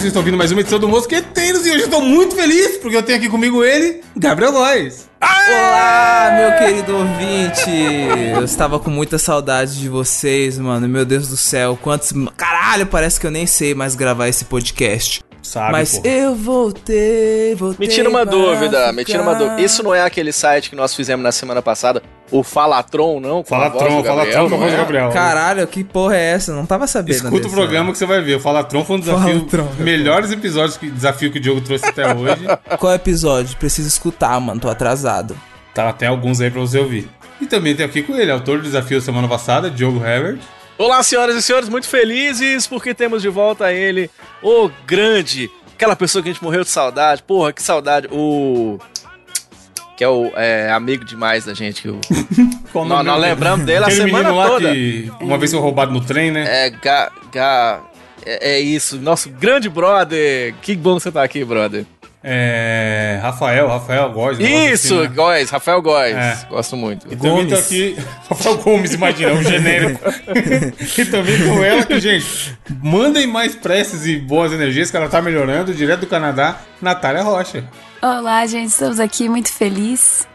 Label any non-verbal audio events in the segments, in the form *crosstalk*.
vocês estão ouvindo mais uma edição do Mosqueteiros e hoje eu estou muito feliz porque eu tenho aqui comigo ele, Gabriel Góes. Olá, meu querido ouvinte! Eu estava com muita saudade de vocês, mano. Meu Deus do céu, quantos. Caralho, parece que eu nem sei mais gravar esse podcast. Sabe, Mas pô. eu voltei, voltei. Me tira uma dúvida, me tira uma ficar. dúvida. Isso não é aquele site que nós fizemos na semana passada, o Falatron, não? Com a Fala voz Tron, do fala Gabriel, Tron com a voz do? Gabriel. Caralho, que porra é essa? Não tava sabendo. Escuta o programa que você vai ver. O Falatron foi um desafio, Falatron. melhores episódios que desafio que o Diogo trouxe até hoje. *laughs* Qual episódio? Preciso escutar, mano. Tô atrasado. Tá, tem alguns aí pra você ouvir. E também tem aqui com ele, autor do desafio da semana passada, Diogo Herbert. Olá, senhoras e senhores, muito felizes porque temos de volta ele, o grande, aquela pessoa que a gente morreu de saudade. Porra, que saudade. O. Que é o é, amigo demais da gente. Que o... *laughs* Qual Nós, nome nós dele? lembramos dele a semana toda. que uma vez foi roubado no trem, né? É, ga, ga, é, é isso, nosso grande brother. Que bom você tá aqui, brother. É. Rafael, Rafael Góes. um Isso, assim, né? Góes, Rafael Góes. É. Gosto muito. E também tá Gomes. aqui. *laughs* Rafael Gomes, imagina, o genérico. *laughs* e também com ela que, gente, mandem mais preces e boas energias, que ela tá melhorando, direto do Canadá, Natália Rocha. Olá, gente, estamos aqui muito felizes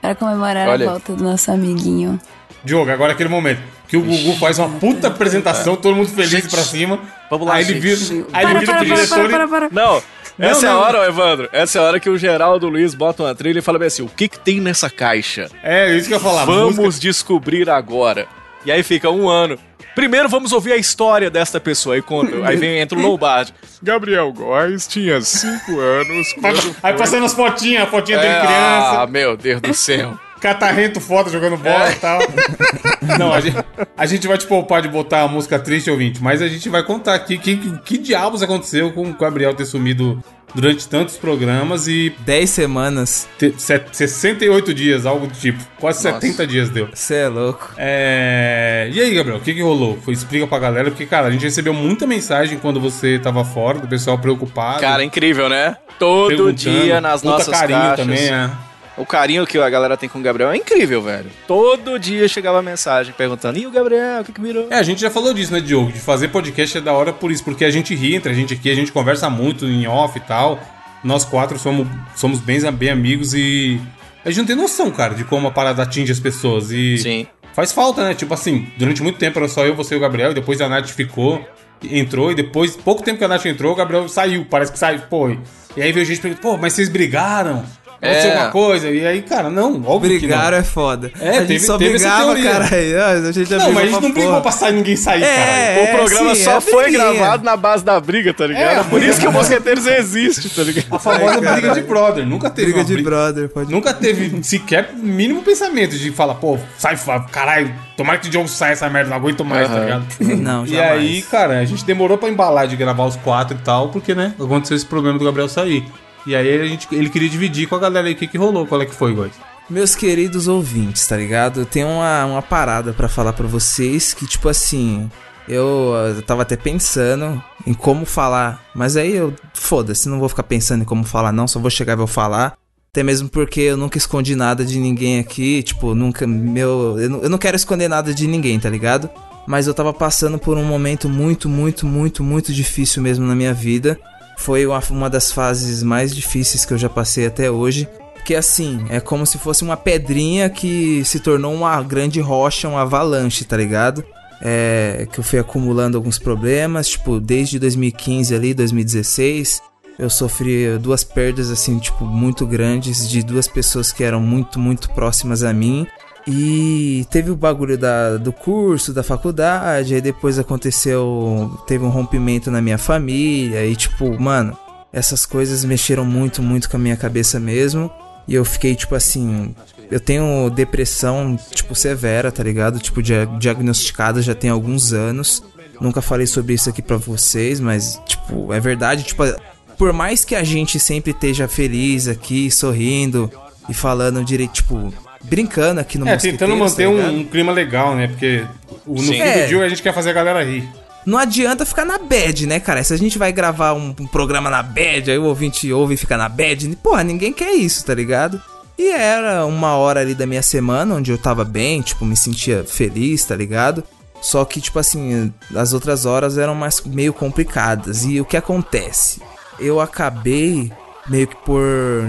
para comemorar Olha. a volta do nosso amiguinho. Diogo, agora é aquele momento que o Gugu faz uma puta apresentação, todo mundo feliz pra cima. Vamos lá, aí ele vira, aí ele Para, vira para, pro para, diretor para, e. para, para. Não, Não, essa é a não. hora, Evandro. Essa é a hora que o Geraldo Luiz bota uma trilha e fala bem assim: o que, que tem nessa caixa? É, isso que eu falar. Vamos música- descobrir agora. E aí fica um ano. Primeiro vamos ouvir a história desta pessoa. Aí conta. Aí vem, entra o Lombardi. Gabriel Góes tinha 5 anos. Aí passando as fotinhas, a fotinha dele É, criança. ah, meu Deus do céu. Catarrento foda jogando bola É. e tal. *laughs* Não, a gente, a gente vai te poupar de botar a música triste, ouvinte, mas a gente vai contar aqui que, que, que diabos aconteceu com o Gabriel ter sumido durante tantos programas e 10 semanas. ter set- 68 dias, algo do tipo. Quase Nossa. 70 dias deu. Você é louco. É... E aí, Gabriel, o que, que rolou? Foi, explica pra galera, porque, cara, a gente recebeu muita mensagem quando você tava fora, do pessoal preocupado. Cara, incrível, né? Todo dia nas nossas carinho caixas. também, é. O carinho que a galera tem com o Gabriel é incrível, velho. Todo dia chegava mensagem perguntando: e o Gabriel, o que, que virou? É, a gente já falou disso, né, Diogo? De fazer podcast é da hora por isso, porque a gente ri entre a gente aqui, a gente conversa muito em off e tal. Nós quatro somos, somos bem, bem amigos e a gente não tem noção, cara, de como a parada atinge as pessoas. E Sim. faz falta, né? Tipo assim, durante muito tempo era só eu, você e o Gabriel, e depois a Nath ficou, entrou, e depois, pouco tempo que a Nath entrou, o Gabriel saiu, parece que saiu, pô. E aí veio gente perguntando, pô, mas vocês brigaram? Aconteceu É. alguma coisa? E aí, cara, não, óbvio Brigaram é foda. É, a gente teve- só teve brigava, caralho. A gente já não. Não, mas a gente não brigou pra sair ninguém sair, É, cara. O programa sim, só é foi briguinha. gravado na base da briga, tá ligado? É, É, por isso que o Mosqueteiros existe, tá ligado? A famosa briga de brother. Nunca teve Briga de briga- brother, pode Nunca teve sequer mínimo pensamento de falar, pô, sai, caralho, tomara que de jogo saia essa merda, não aguento mais, tá Aham. ligado? *laughs* Não, E jamais. aí, cara, a gente demorou pra embalar de gravar os quatro e tal, porque, né, aconteceu esse problema do Gabriel sair. E aí a gente, ele queria dividir com a galera aí o que, que rolou, qual é que foi, guys. Meus queridos ouvintes, tá ligado? Eu tenho uma, uma parada pra falar pra vocês que, tipo assim, eu, eu tava até pensando em como falar, mas aí eu, foda-se, não vou ficar pensando em como falar, não, só vou chegar e vou falar. Até mesmo porque eu nunca escondi nada de ninguém aqui, tipo, nunca, meu, eu eu não quero esconder nada de ninguém, tá ligado? Mas eu tava passando por um momento muito, muito, muito, muito difícil mesmo na minha vida. Foi uma, das fases mais difíceis que eu já passei até hoje. Que assim, é como se fosse uma pedrinha que se tornou uma grande rocha, um avalanche, tá ligado? É, que eu fui acumulando alguns problemas, tipo, desde 2015 ali, 2016, eu sofri duas perdas, assim, tipo, muito grandes de duas pessoas que eram muito, muito próximas a mim. E teve o bagulho da, do curso, da faculdade, aí depois aconteceu, teve um rompimento na minha família, e tipo, mano, essas coisas mexeram muito, muito com a minha cabeça mesmo. E eu fiquei, tipo assim, eu tenho depressão, tipo, severa, tá ligado? Tipo, dia- diagnosticada já tem alguns anos. Nunca falei sobre isso aqui pra vocês, mas, tipo, é verdade. Tipo, por mais que a gente sempre esteja feliz aqui, sorrindo e falando direito, tipo, brincando aqui no É, tentando Mosqueteiros, manter tá um, um clima legal, né? Porque o- no Sim. fim É. do dia a gente quer fazer a galera rir. Não adianta ficar na bad, né, cara? Se a gente vai gravar um, um programa na bad, aí o ouvinte ouve e fica na bad, porra, ninguém quer isso, tá ligado? E era uma hora ali da minha semana onde eu tava bem, tipo, me sentia feliz, tá ligado? Só que, tipo assim, as outras horas eram mais meio complicadas. E o que acontece? Eu acabei meio que por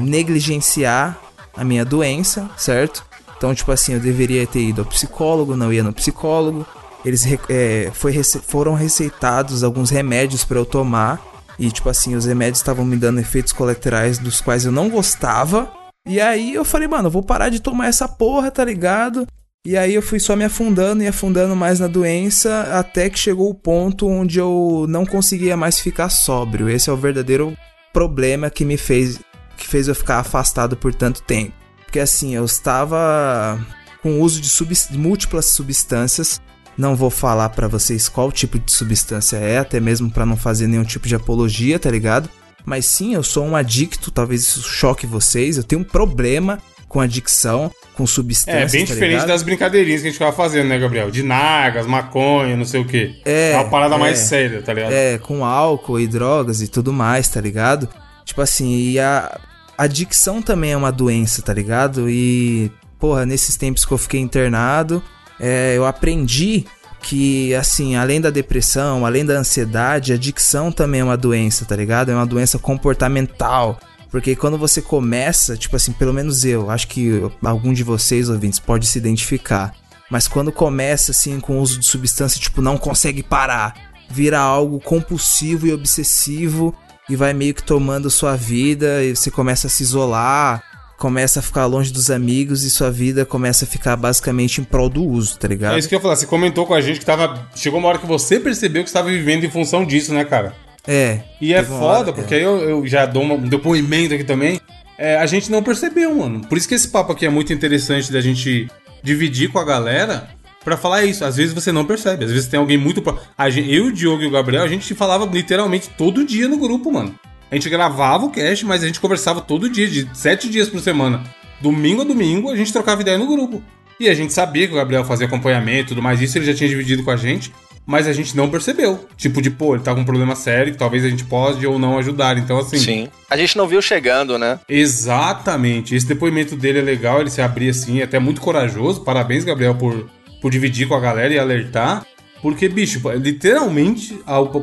negligenciar a minha doença, certo? Então, tipo assim, eu deveria ter ido ao psicólogo, não ia no psicólogo. Eles é, foi, foram receitados alguns remédios para eu tomar. E, tipo assim, os remédios estavam me dando efeitos colaterais dos quais eu não gostava. E aí eu falei, mano, eu vou parar de tomar essa porra, tá ligado? E aí eu fui só me afundando e afundando mais na doença até que chegou o ponto onde eu não conseguia mais ficar sóbrio. Esse é o verdadeiro problema que me fez que fez eu ficar afastado por tanto tempo. Porque assim, eu estava com o uso de múltiplas substâncias. Não vou falar para vocês qual tipo de substância é, até mesmo para não fazer nenhum tipo de apologia, tá ligado? Mas sim, eu sou um adicto, talvez isso choque vocês. Eu tenho um problema com adicção, com substâncias. É, bem tá diferente ligado? das brincadeirinhas que a gente ficava fazendo, né, Gabriel? De nagas, maconha, não sei o quê. É, É uma parada é. mais séria, tá ligado? É, com álcool e drogas e tudo mais, tá ligado? Tipo assim, e a adicção também é uma doença, tá ligado? E, porra, nesses tempos que eu fiquei internado, é, eu aprendi que, assim, além da depressão, além da ansiedade, adicção também é uma doença, tá ligado? É uma doença comportamental. Porque quando você começa, tipo assim, pelo menos eu, acho que algum de vocês, ouvintes, pode se identificar. Mas quando começa, assim, com o uso de substância, tipo, não consegue parar, vira algo compulsivo e obsessivo e vai meio que tomando sua vida e você começa a se isolar, começa a ficar longe dos amigos e sua vida começa a ficar basicamente em prol do uso, tá ligado? É isso que eu ia falar. Você comentou com a gente que tava. Chegou uma hora que você percebeu que estava vivendo em função disso, né, cara? É. E é foda, hora- porque aí eu, eu já dou uma- um depoimento aqui também. É, a gente não percebeu, mano. Por isso que esse papo aqui é muito interessante da gente dividir com a galera pra falar isso. Às vezes você não percebe, às vezes tem alguém muito. Pro... Gente, eu, o Diogo e o Gabriel, a gente falava literalmente todo dia no grupo, mano. A gente gravava o cast, mas a gente conversava todo dia, de sete dias por semana. Domingo a domingo, a gente trocava ideia no grupo. E a gente sabia que o Gabriel fazia acompanhamento e tudo mais, isso ele já tinha dividido com a gente, mas a gente não percebeu. Tipo, de, pô, ele tá com um problema sério, que talvez a gente pode ou não ajudar. Então, assim. Sim. A gente não viu chegando, né? Exatamente. Esse depoimento dele é legal, ele se abrir assim, é até muito corajoso. Parabéns, Gabriel, por, por dividir com a galera e alertar. Porque, bicho, literalmente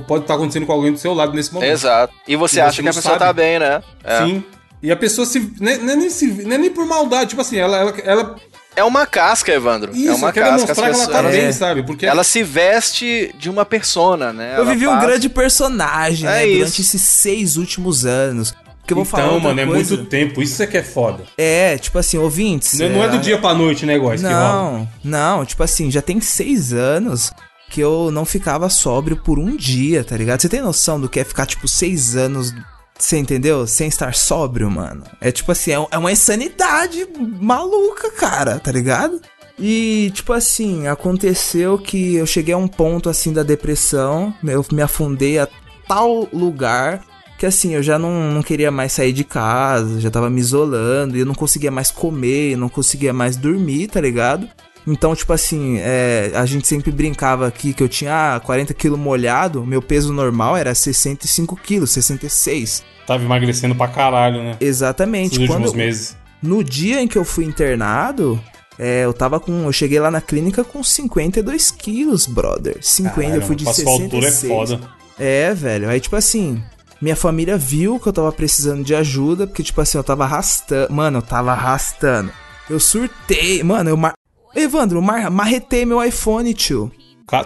pode estar acontecendo com alguém do seu lado nesse momento. Exato. E você E acha você que a pessoa sabe. tá bem, né? É. Sim. E a pessoa se. Não é, não é nem, se, não é nem por maldade, tipo assim, ela. ela, ela É uma casca, Evandro. isso, é uma quer casca. demonstrar que ela tá bem, É. sabe? Porque Ela se veste de uma persona, né? Eu Ela vivi um passa- grande personagem, É né? isso. Durante esses seis últimos anos. Porque eu vou falar Então, outra mano, é coisa. muito tempo. Isso é que é foda. É, tipo assim, ouvintes. Não, não é do dia pra noite o negócio que rola. Não, não, tipo assim, já tem seis anos que eu não ficava sóbrio por um dia, tá ligado? Você tem noção do que é ficar, tipo, seis anos, você entendeu? Sem estar sóbrio, mano. É tipo assim, é, é uma insanidade maluca, cara, tá ligado? E, tipo assim, aconteceu que eu cheguei a um ponto, assim, da depressão, eu me afundei a tal lugar que assim, eu já não, não queria mais sair de casa, já tava me isolando, e eu não conseguia mais comer, eu não conseguia mais dormir, tá ligado? Então, tipo assim, é, a gente sempre brincava aqui que eu tinha ah, 40 quilos molhado, meu peso normal era 65 quilos, 66. Tava emagrecendo pra caralho, né? Exatamente. Nos últimos eu- meses. no dia em que eu fui internado, é, eu tava com. Eu cheguei lá na clínica com 52 quilos, brother. 50, eu Caralho, fui de pra sua altura é 66. foda. É, velho. Aí, tipo assim, minha família viu que eu tava precisando de ajuda, porque, tipo assim, eu tava arrastando. Mano, eu tava arrastando. Eu surtei. Mano, eu mar... Evandro, mar... marretei meu iPhone, tio.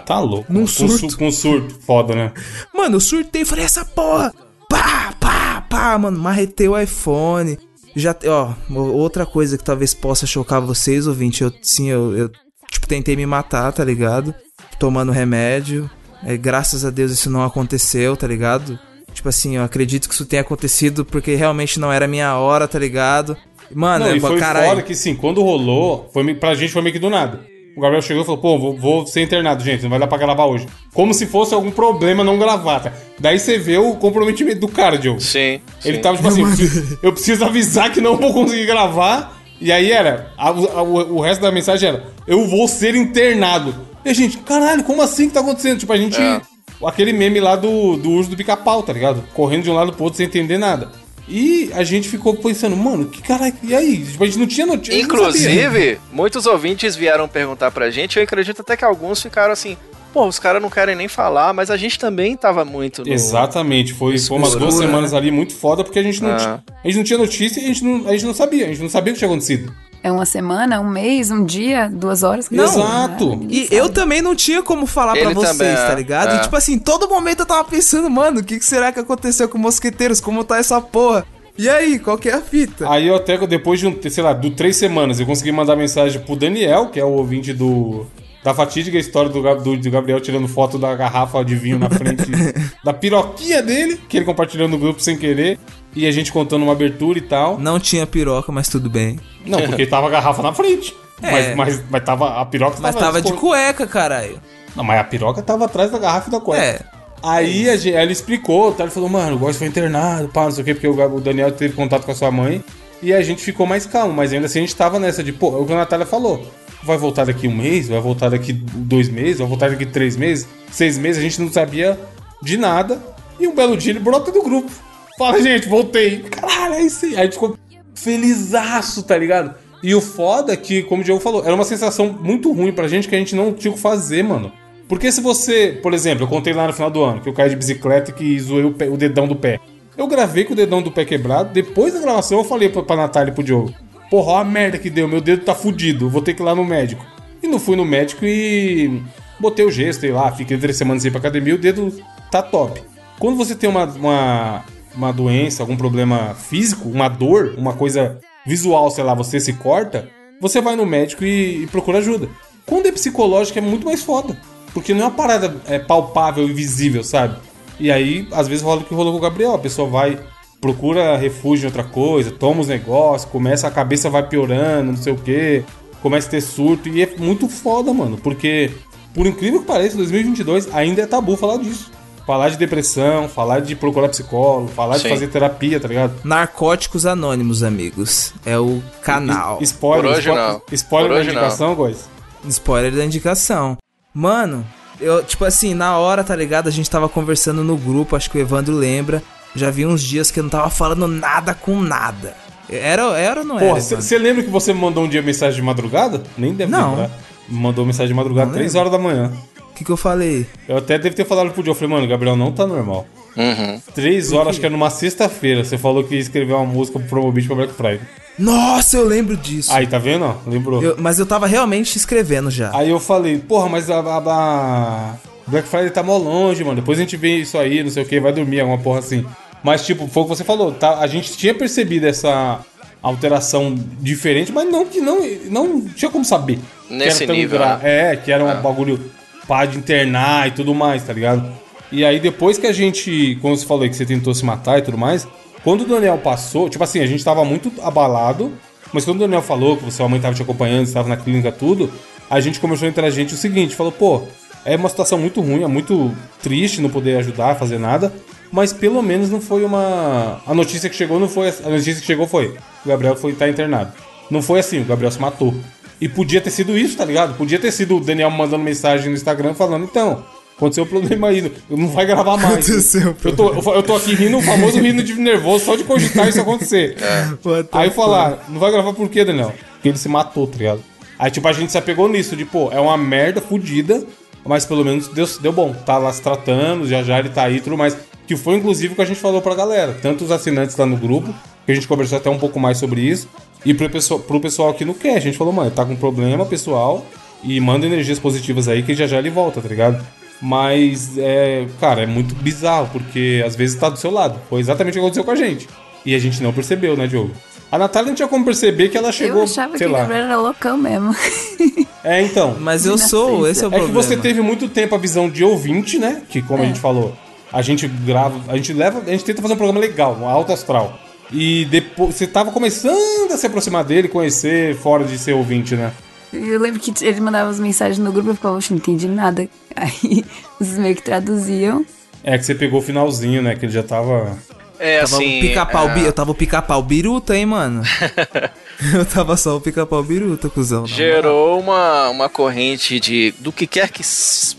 Tá louco. Num com, surto. su- com surto, foda, né? Mano, eu surtei, falei, essa porra! Pá, pá, pá, mano, marretei o iPhone. Já, ó, outra coisa que talvez possa chocar vocês, ouvinte, eu, sim, eu, eu, tipo, tentei me matar, tá ligado? Tomando remédio. É, graças a Deus isso não aconteceu, tá ligado? Tipo assim, eu acredito que isso tenha acontecido porque realmente não era a minha hora, tá ligado? Mano, Não, é, e foi caralho. foda que, sim, quando rolou, foi, pra gente foi meio que do nada. O Gabriel chegou e falou, pô, vou, vou ser internado, gente, não vai dar pra gravar hoje. Como se fosse algum problema não gravar, tá? Daí você vê o comprometimento do cara, Diogo. Sim. Ele sim. tava tipo assim, eu preciso, eu preciso avisar que não vou conseguir gravar. E aí era, a- a- o, o resto da mensagem era, eu vou ser internado. E a gente, caralho, como assim que tá acontecendo? Tipo, a gente. É. Aquele meme lá do, do urso do pica-pau, tá ligado? Correndo de um lado pro outro sem entender nada. E a gente ficou pensando, mano, que caralho, e aí? Tipo, a gente não tinha notícia. Inclusive, muitos ouvintes vieram perguntar pra gente, eu acredito até que alguns ficaram assim, pô, os caras não querem nem falar, mas a gente também tava muito no... Exatamente, foi, foi umas duas semanas ali muito foda, porque a gente não, Ah. a gente não tinha notícia e a gente não, a gente não sabia, a gente não sabia o que tinha acontecido. É uma semana, um mês, um dia, duas horas? Não. Exato. E eu também não tinha como falar pra Ele vocês, também, é. tá ligado? É. E tipo assim, todo momento eu tava pensando, mano, o que, que será que aconteceu com mosqueteiros? Como tá essa porra? E aí, qual que é a fita? Aí eu até, depois de, um, sei lá, de três semanas, eu consegui mandar mensagem pro Daniel, que é o ouvinte do... Da fatídica história do, do, do Gabriel tirando foto da garrafa de vinho na frente *laughs* da piroquinha dele, que ele compartilhou no grupo sem querer, e a gente contando uma abertura e tal. Não tinha piroca, mas tudo bem. Não, porque tava a garrafa na frente. É. Mas, mas, mas tava, a piroca Mas tava de escon- cueca, caralho. Não, mas a piroca tava atrás da garrafa e da cueca. É. Aí a gente, ele explicou, tá? ele falou, mano, o Góis foi internado, pá, não sei o quê, porque o Daniel teve contato com a sua mãe. E a gente ficou mais calmo, mas ainda assim a gente tava nessa de, pô, é o que a Natália falou. Vai voltar daqui um mês, vai voltar daqui dois meses, vai voltar daqui três meses, seis meses, a gente não sabia de nada. E um belo dia ele brota do grupo. Fala, gente, voltei. Caralho, é isso aí. Aí ficou felizaço, tá ligado? E o foda é que, como o Diego falou, era uma sensação muito ruim pra gente que a gente não tinha o que fazer, mano. Porque se você, por exemplo, eu contei lá no final do ano que eu caí de bicicleta e que zoei o, pé- o dedão do pé. Eu gravei com o dedão do pé quebrado. Depois da gravação eu falei pra, pra Natália e pro Diogo: Porra, ó a merda que deu, meu dedo tá fudido, vou ter que ir lá no médico. E não fui no médico e botei o gesto, sei lá, fiquei três semanas sem ir pra academia, o dedo tá top. Quando você tem uma, uma, uma doença, algum problema físico, uma dor, uma coisa visual, sei lá, você se corta, você vai no médico e, e procura ajuda. Quando é psicológico é muito mais foda. Porque não é uma parada é, palpável e visível, sabe? E aí, às vezes rola o que rolou com o Gabriel. A pessoa vai, procura refúgio em outra coisa, toma os negócios, começa, a cabeça vai piorando, não sei o quê, começa a ter surto. E é muito foda, mano. Porque, por incrível que pareça, 2022 ainda é tabu falar disso. Falar de depressão, falar de procurar psicólogo, falar Sim. de fazer terapia, tá ligado? Narcóticos Anônimos, amigos. É o canal. Spoiler, Por hoje spo- não. spoiler Por da hoje não. indicação, Góis? Spoiler da indicação. Mano, eu, tipo assim, na hora, tá ligado? A gente tava conversando no grupo, acho que o Evandro lembra. Já vi uns dias que eu não tava falando nada com nada. Era, era ou não era? Porra, Evandro? você lembra que você me mandou um dia mensagem de madrugada? Nem deve Não. lembrar. Me mandou mensagem de madrugada, Não 3 lembro. horas da manhã. O que, que eu falei? Eu até devo ter falado pro Diogo, eu falei, mano, Gabriel não tá normal. Uhum. 3 horas, acho que era numa sexta-feira, você falou que ia escrever uma música pro Promobit pra Black Friday. Nossa, eu lembro disso. Aí, tá vendo? ó? Lembrou. Eu- mas eu tava realmente escrevendo já. Aí eu falei, porra, mas a, a- a Black Friday tá mó longe, mano. Depois a gente vê isso aí, não sei o que, vai dormir, alguma porra assim. Mas, tipo, foi o que você falou, tá? A gente tinha percebido essa alteração diferente, mas não que não, não tinha como saber. que Nesse era tão nível, gra- né? É, que era um bagulho pá de internar e tudo mais, tá ligado? E aí depois que a gente, como você falou aí, que você tentou se matar e tudo mais, quando o Daniel passou, tipo assim, a gente tava muito abalado, mas quando o Daniel falou que sua mãe tava te acompanhando, estava na clínica, tudo, a gente começou entre a gente o seguinte, falou, pô, é uma situação muito ruim, é muito triste não poder ajudar, fazer nada, mas pelo menos não foi uma... A notícia que chegou não foi... A notícia que chegou foi, o Gabriel foi estar internado. Não foi assim, o Gabriel se matou. E podia ter sido isso, tá ligado? Podia ter sido o Daniel mandando mensagem no Instagram falando, então, aconteceu um problema aí, não vai gravar mais. Aconteceu eu, tô, eu tô aqui rindo, o famoso rindo de nervoso, só de cogitar isso acontecer. The Aí falar, não vai gravar por quê, Daniel? Porque ele se matou, tá ligado? Aí, tipo, a gente se apegou nisso, de, pô, é uma merda fodida, mas pelo menos deu, deu bom. Tá lá se tratando, já já ele tá aí e tudo mais. Que foi, inclusive, o que a gente falou pra galera. Tanto os assinantes lá no grupo, que a gente conversou até um pouco mais sobre isso, e pro pessoal, pro pessoal que não quer. A gente falou, mano, tá com problema, pessoal, e manda energias positivas aí, que já já ele volta, tá ligado? Mas, é, cara, é muito bizarro, porque às vezes tá do seu lado. Foi exatamente o que aconteceu com a gente. E a gente não percebeu, né, Diogo? A Natália não tinha como perceber que ela chegou, eu achava sei que o. Gabriel era loucão mesmo. *laughs* É, então. Mas eu sou, esse é o É que problema. você teve muito tempo a visão de ouvinte, né? Que como a gente falou, a gente grava, a gente leva, a gente tenta fazer um programa legal, um alto astral. E depois você tava começando a se aproximar dele, conhecer fora de ser ouvinte, né? Eu lembro que ele mandava as mensagens no grupo e eu ficava, oxe, não entendi nada. *laughs* Aí os meio que traduziam. É que você pegou o finalzinho, né? Que ele já tava. É Tava assim. o pica-pau, é, eu tava o pica-pau biruta, hein, mano? *laughs* eu tava só o pica-pau biruta, cuzão. gerou uma, uma corrente de do que quer que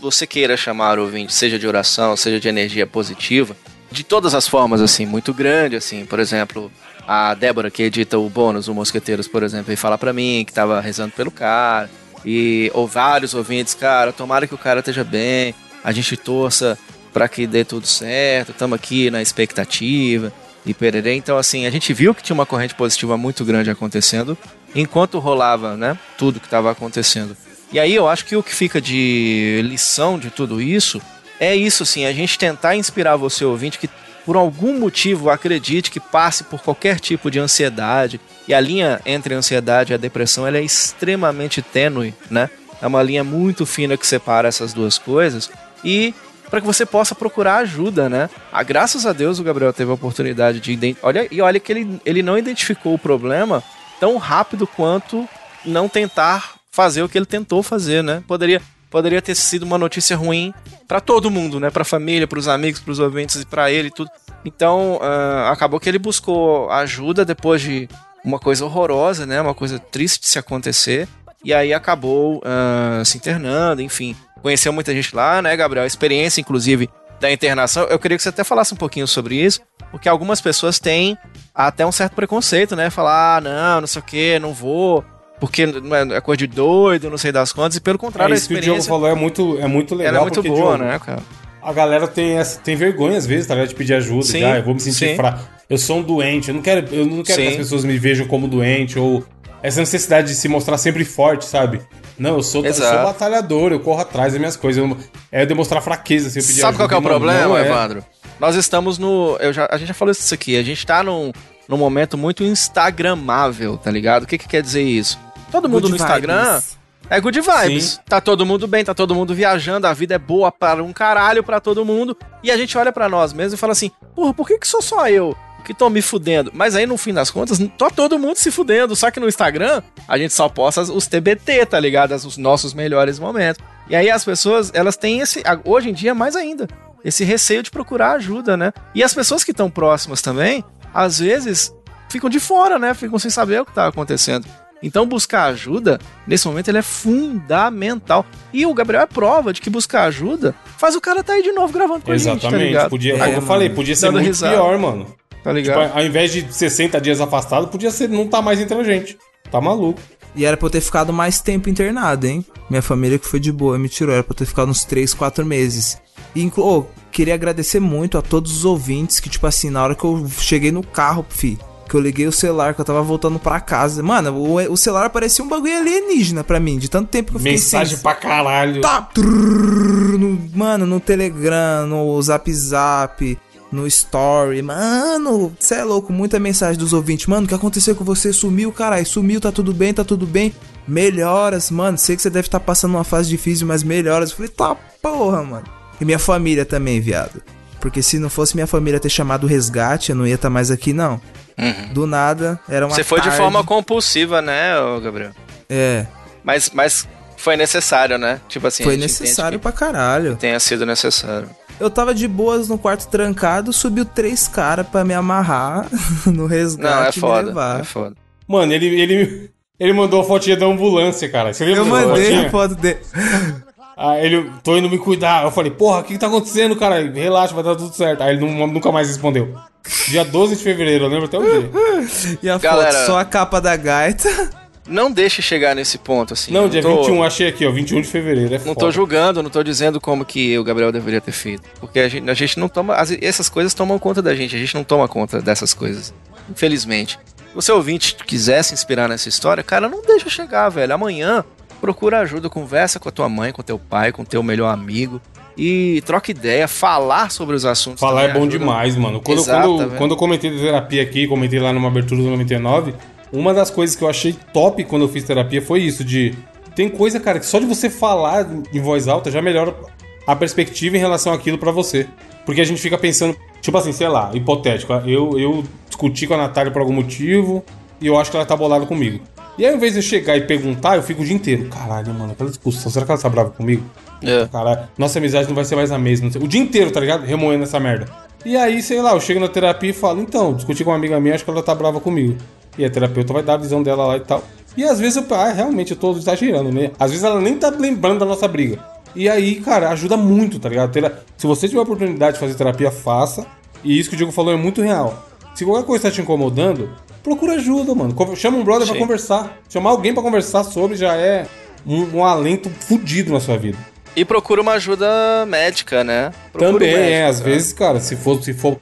você queira chamar ouvinte, seja de oração, seja de energia positiva, de todas as formas, assim, muito grande, assim. Por exemplo, a Débora, que edita o bônus, o Mosqueteiros, por exemplo, veio falar pra mim que tava rezando pelo cara. E ou vários ouvintes, cara, tomara que o cara esteja bem, a gente torça para que dê tudo certo, estamos aqui na expectativa e pererê. Então, assim, a gente viu que tinha uma corrente positiva muito grande acontecendo enquanto rolava, né, tudo que estava acontecendo. E aí eu acho que o que fica de lição de tudo isso é isso, assim, a gente tentar inspirar você, ouvinte, que por algum motivo acredite que passe por qualquer tipo de ansiedade. E a linha entre a ansiedade e a depressão é extremamente tênue, né? É uma linha muito fina que separa essas duas coisas. E para que você possa procurar ajuda, né? Ah, graças a Deus o Gabriel teve a oportunidade de olha e olha que ele, ele não identificou o problema tão rápido quanto não tentar fazer o que ele tentou fazer, né? Poderia poderia ter sido uma notícia ruim para todo mundo, né? Para a família, para os amigos, para os ouvintes e para ele e tudo. Então uh, acabou que ele buscou ajuda depois de uma coisa horrorosa, né? Uma coisa triste de se acontecer. E aí acabou uh, se internando, enfim conheceu muita gente lá, né, Gabriel? A experiência, inclusive, da internação. Eu queria que você até falasse um pouquinho sobre isso, porque algumas pessoas têm até um certo preconceito, né? Falar, ah, não, não sei o que, não vou, porque é, é coisa de doido, não sei das contas, e pelo contrário, é, isso a experiência... que o Diogo falou é muito, é muito legal. Ela é muito porque, boa, Diogo, né, cara? A galera tem, tem vergonha às vezes, tá ligado? De pedir ajuda. Sim, de, ah, eu vou me sentir fraco. Eu sou um doente. Eu não quero, eu não quero que as pessoas me vejam como doente. Ou essa necessidade de se mostrar sempre forte, sabe? Não, eu sou, eu sou batalhador, eu corro atrás das minhas coisas. Eu, é demonstrar fraqueza se eu pedir Sabe qual é o problema, não é. Evandro? Nós estamos no. Eu já, a gente já falou isso aqui. A gente tá num, num momento muito instagramável, tá ligado? O que, que quer dizer isso? Todo mundo good no Instagram. Vibes. É good vibes. Sim. Tá todo mundo bem, tá todo mundo viajando, a vida é boa para um caralho para todo mundo. E a gente olha para nós mesmos e fala assim: porra, por que, que sou só eu? que estão me fudendo. Mas aí, no fim das contas, tá todo mundo se fudendo. Só que no Instagram, a gente só posta os TBT, tá ligado? Os nossos melhores momentos. E aí as pessoas, elas têm esse. Hoje em dia, mais ainda. Esse receio de procurar ajuda, né? E as pessoas que estão próximas também, às vezes, ficam de fora, né? Ficam sem saber o que tá acontecendo. Então buscar ajuda, nesse momento, ele é fundamental. E o Gabriel é prova de que buscar ajuda faz o cara tá aí de novo gravando com Exatamente. a gente, tá ligado? Podia, é, eu falei, podia ser muito risada. pior, mano. Tá ligado? Tipo, ao invés de 60 dias afastado, podia ser não tá mais entre a gente. Tá maluco. E era pra eu ter ficado mais tempo internado, hein? Minha família que foi de boa me tirou. Era pra eu ter ficado uns 3, 4 meses. E, oh, queria agradecer muito a todos os ouvintes que, tipo assim, na hora que eu cheguei no carro, fi, que eu liguei o celular, que eu tava voltando pra casa. Mano, o, o celular parecia um bagulho alienígena pra mim, de tanto tempo que eu fiquei Mensagem sem... pra caralho. Tá, trrr, no, mano, no Telegram, no Zap Zap, no story. Mano, você é louco, muita mensagem dos ouvintes. Mano, o que aconteceu com você? Sumiu, caralho. Sumiu, tá tudo bem, tá tudo bem. Melhoras, mano. Sei que você deve estar tá passando uma fase difícil, mas melhoras. Eu falei, tá porra, mano. E minha família também, viado. Porque se não fosse minha família ter chamado o resgate, eu não ia estar tá mais aqui, não. Uhum. Do nada, era uma Você foi tarde... de forma compulsiva, né, Gabriel? É. Mas, mas foi necessário, né? Tipo assim. Foi necessário pra caralho. Tenha sido necessário. Eu tava de boas no quarto trancado, subiu três caras pra me amarrar *laughs* no resgate Não, é foda, me levar. É foda. Mano, ele, ele, ele mandou a fotinha da ambulância, cara. Você Eu mandei a foto dele. Ah, ele, tô indo me cuidar. Eu falei, porra, o que, que tá acontecendo, cara? Relaxa, vai dar tudo certo. Aí ele não, nunca mais respondeu. Dia 12 de fevereiro, eu lembro até o dia. *laughs* e a Galera, foto, só a capa da gaita. Não deixe chegar nesse ponto, assim. Não, dia tô... 21, achei aqui, ó, 21 de fevereiro. É não foda. tô julgando, não tô dizendo como que o Gabriel deveria ter feito. Porque a gente, a gente não toma. As, essas coisas tomam conta da gente, a gente não toma conta dessas coisas. Infelizmente. Se você ouvinte quiser se inspirar nessa história, cara, não deixa chegar, velho. Amanhã, procura ajuda, conversa com a tua mãe, com teu pai, com teu melhor amigo e troca ideia, falar sobre os assuntos. Falar é bom ajuda. demais, mano. Quando, Exato, quando, tá quando eu comentei de terapia aqui, comentei lá numa abertura do 99, uma das coisas que eu achei top quando eu fiz terapia foi isso, de... Tem coisa, cara, que só de você falar em voz alta já melhora a perspectiva em relação àquilo para você. Porque a gente fica pensando, tipo assim, sei lá, hipotético, eu, eu discuti com a Natália por algum motivo e eu acho que ela tá bolada comigo. E aí, ao invés de eu chegar e perguntar, eu fico o dia inteiro. Caralho, mano, aquela discussão, será que ela tá brava comigo? É. Caralho, nossa amizade não vai ser mais a mesma. O dia inteiro, tá ligado? Remoendo essa merda. E aí, sei lá, eu chego na terapia e falo, então, discuti com uma amiga minha, acho que ela tá brava comigo. E a terapeuta vai dar a visão dela lá e tal. E às vezes eu, ah, realmente eu tô exagerando, né? Às vezes ela nem tá lembrando da nossa briga. E aí, cara, ajuda muito, tá ligado? Se você tiver a oportunidade de fazer terapia, faça. e isso que o Diogo falou é muito real. Se qualquer coisa tá te incomodando, procura ajuda, mano. Chama um brother pra Sim. conversar. Chamar alguém pra conversar sobre já é um, um alento fudido na sua vida. E procura uma ajuda médica, né? Procura Também, um médico, é, às cara. vezes, cara, se for, se for.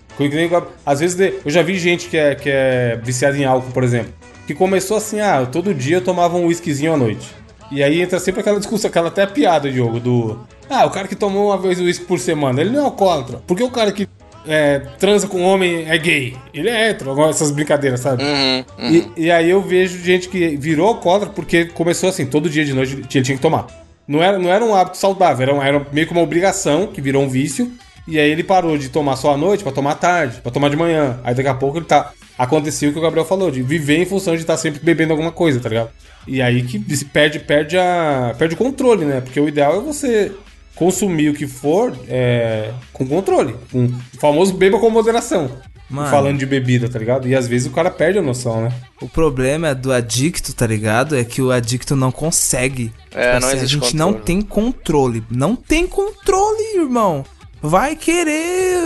Às vezes eu já vi gente que é, que é viciada em álcool, por exemplo, que começou assim, ah, todo dia eu tomava um whiskyzinho à noite. E aí entra sempre aquela discussão, aquela até piada, Diogo, do. Ah, o cara que tomou uma vez o uísque por semana, ele não é alcoólatra. Por que o cara que é, transa com homem é gay? Ele é hétero, essas brincadeiras, sabe? Uhum, uhum. E, e aí eu vejo gente que virou alcoólatra porque começou assim, todo dia de noite ele tinha que tomar. Não era, não era um hábito saudável, era, um- era meio que uma obrigação, que virou um vício. E aí ele parou de tomar só à noite pra tomar à tarde, pra tomar de manhã. Aí daqui a pouco ele tá. Aconteceu o que o Gabriel falou, de viver em função de estar sempre bebendo alguma coisa, tá ligado? E aí que se perde, perde, a, perde o controle, né? Porque o ideal é você consumir o que for é, com controle. Com o famoso beba com moderação. Mano. Falando de bebida, tá ligado? E às vezes o cara perde a noção, né? O problema do adicto, tá ligado? É que o adicto não consegue. É, não a existe gente não controle. tem controle. Não tem controle, irmão. Vai querer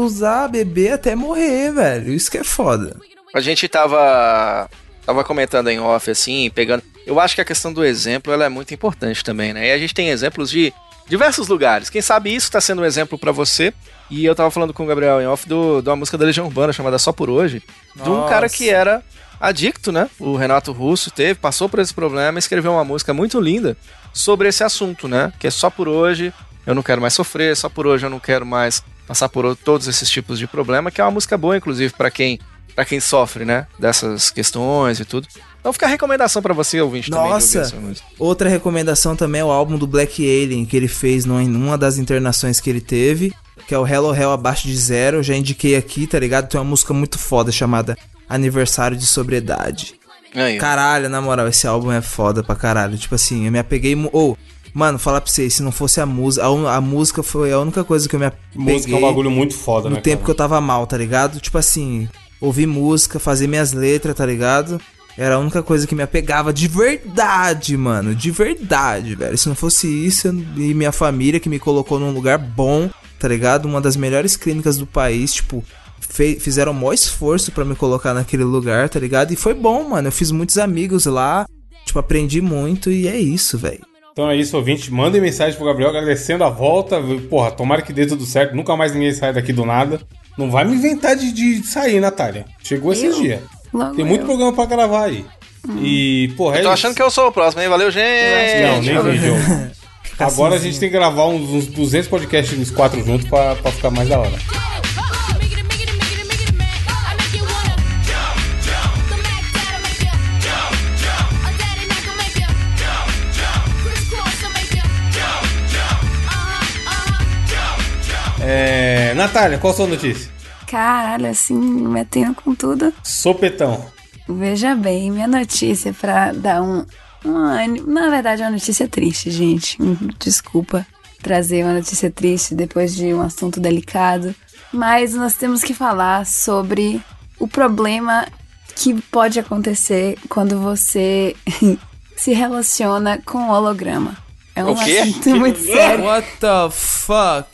usar, beber até morrer, velho. Isso que é foda. A gente tava tava comentando em off assim, pegando. Eu acho que a questão do exemplo ela é muito importante também, né? E a gente tem exemplos de diversos lugares. Quem sabe isso tá sendo um exemplo pra você. E eu tava falando com o Gabriel em off do, de uma música da Legião Urbana chamada Só por Hoje, de um Nossa. cara que era adicto, né? O Renato Russo teve, passou por esse problema e escreveu uma música muito linda sobre esse assunto, né? Que é só por hoje, eu não quero mais sofrer, só por hoje eu não quero mais passar por todos esses tipos de problema, que é uma música boa, inclusive, pra quem para quem sofre, né? Dessas questões e tudo. Então fica a recomendação pra você, ouvinte, também. Nossa! essa música. Outra recomendação também é o álbum do Black Alien que ele fez numa, das internações que ele teve, que é o Hello Hell Abaixo de Zero. Eu já indiquei aqui, tá ligado? Tem uma música muito foda chamada Aniversário de Sobriedade. Aí. Caralho, na moral, esse álbum é foda pra caralho. Tipo assim, eu me apeguei. Ou, mano, falar pra vocês, se não fosse a música. A, a música foi a única coisa que eu me apeguei Música é um bagulho muito foda, no né? tempo cara? que eu tava mal, tá ligado? Tipo assim, ouvir música, fazer minhas letras, tá ligado? Era a única coisa que me apegava de verdade, mano. De verdade, velho. Se não fosse isso e minha família que me colocou num lugar bom, tá ligado? Uma das melhores clínicas do país, tipo. Fizeram o maior esforço pra me colocar naquele lugar, tá ligado? E foi bom, mano. Eu fiz muitos amigos lá. Tipo, aprendi muito e é isso, velho. Então é isso, ouvinte. Mandem mensagem pro Gabriel agradecendo a volta. Porra, tomara que dê tudo certo. Nunca mais ninguém sai daqui do nada. Não vai me inventar de, de sair, Natália. Chegou esses Eu? dias. Tem muito eu. programa pra gravar aí. E, porra, é Eu tô isso. achando que eu sou o próximo, hein? Valeu, gente! Não, nem vi. *laughs* Agora a gente tem que gravar uns, uns 200 podcasts os quatro juntos pra, pra ficar mais da hora. É... Natália, qual a sua notícia? Caralho, assim, metendo com tudo. Sopetão. Veja bem, minha notícia pra dar um, um ânimo. Na verdade, é uma notícia triste, gente. Desculpa trazer uma notícia triste depois de um assunto delicado. Mas nós temos que falar sobre o problema que pode acontecer quando você *laughs* se relaciona com holograma. É um O quê? assunto *laughs* muito sério. What the fuck?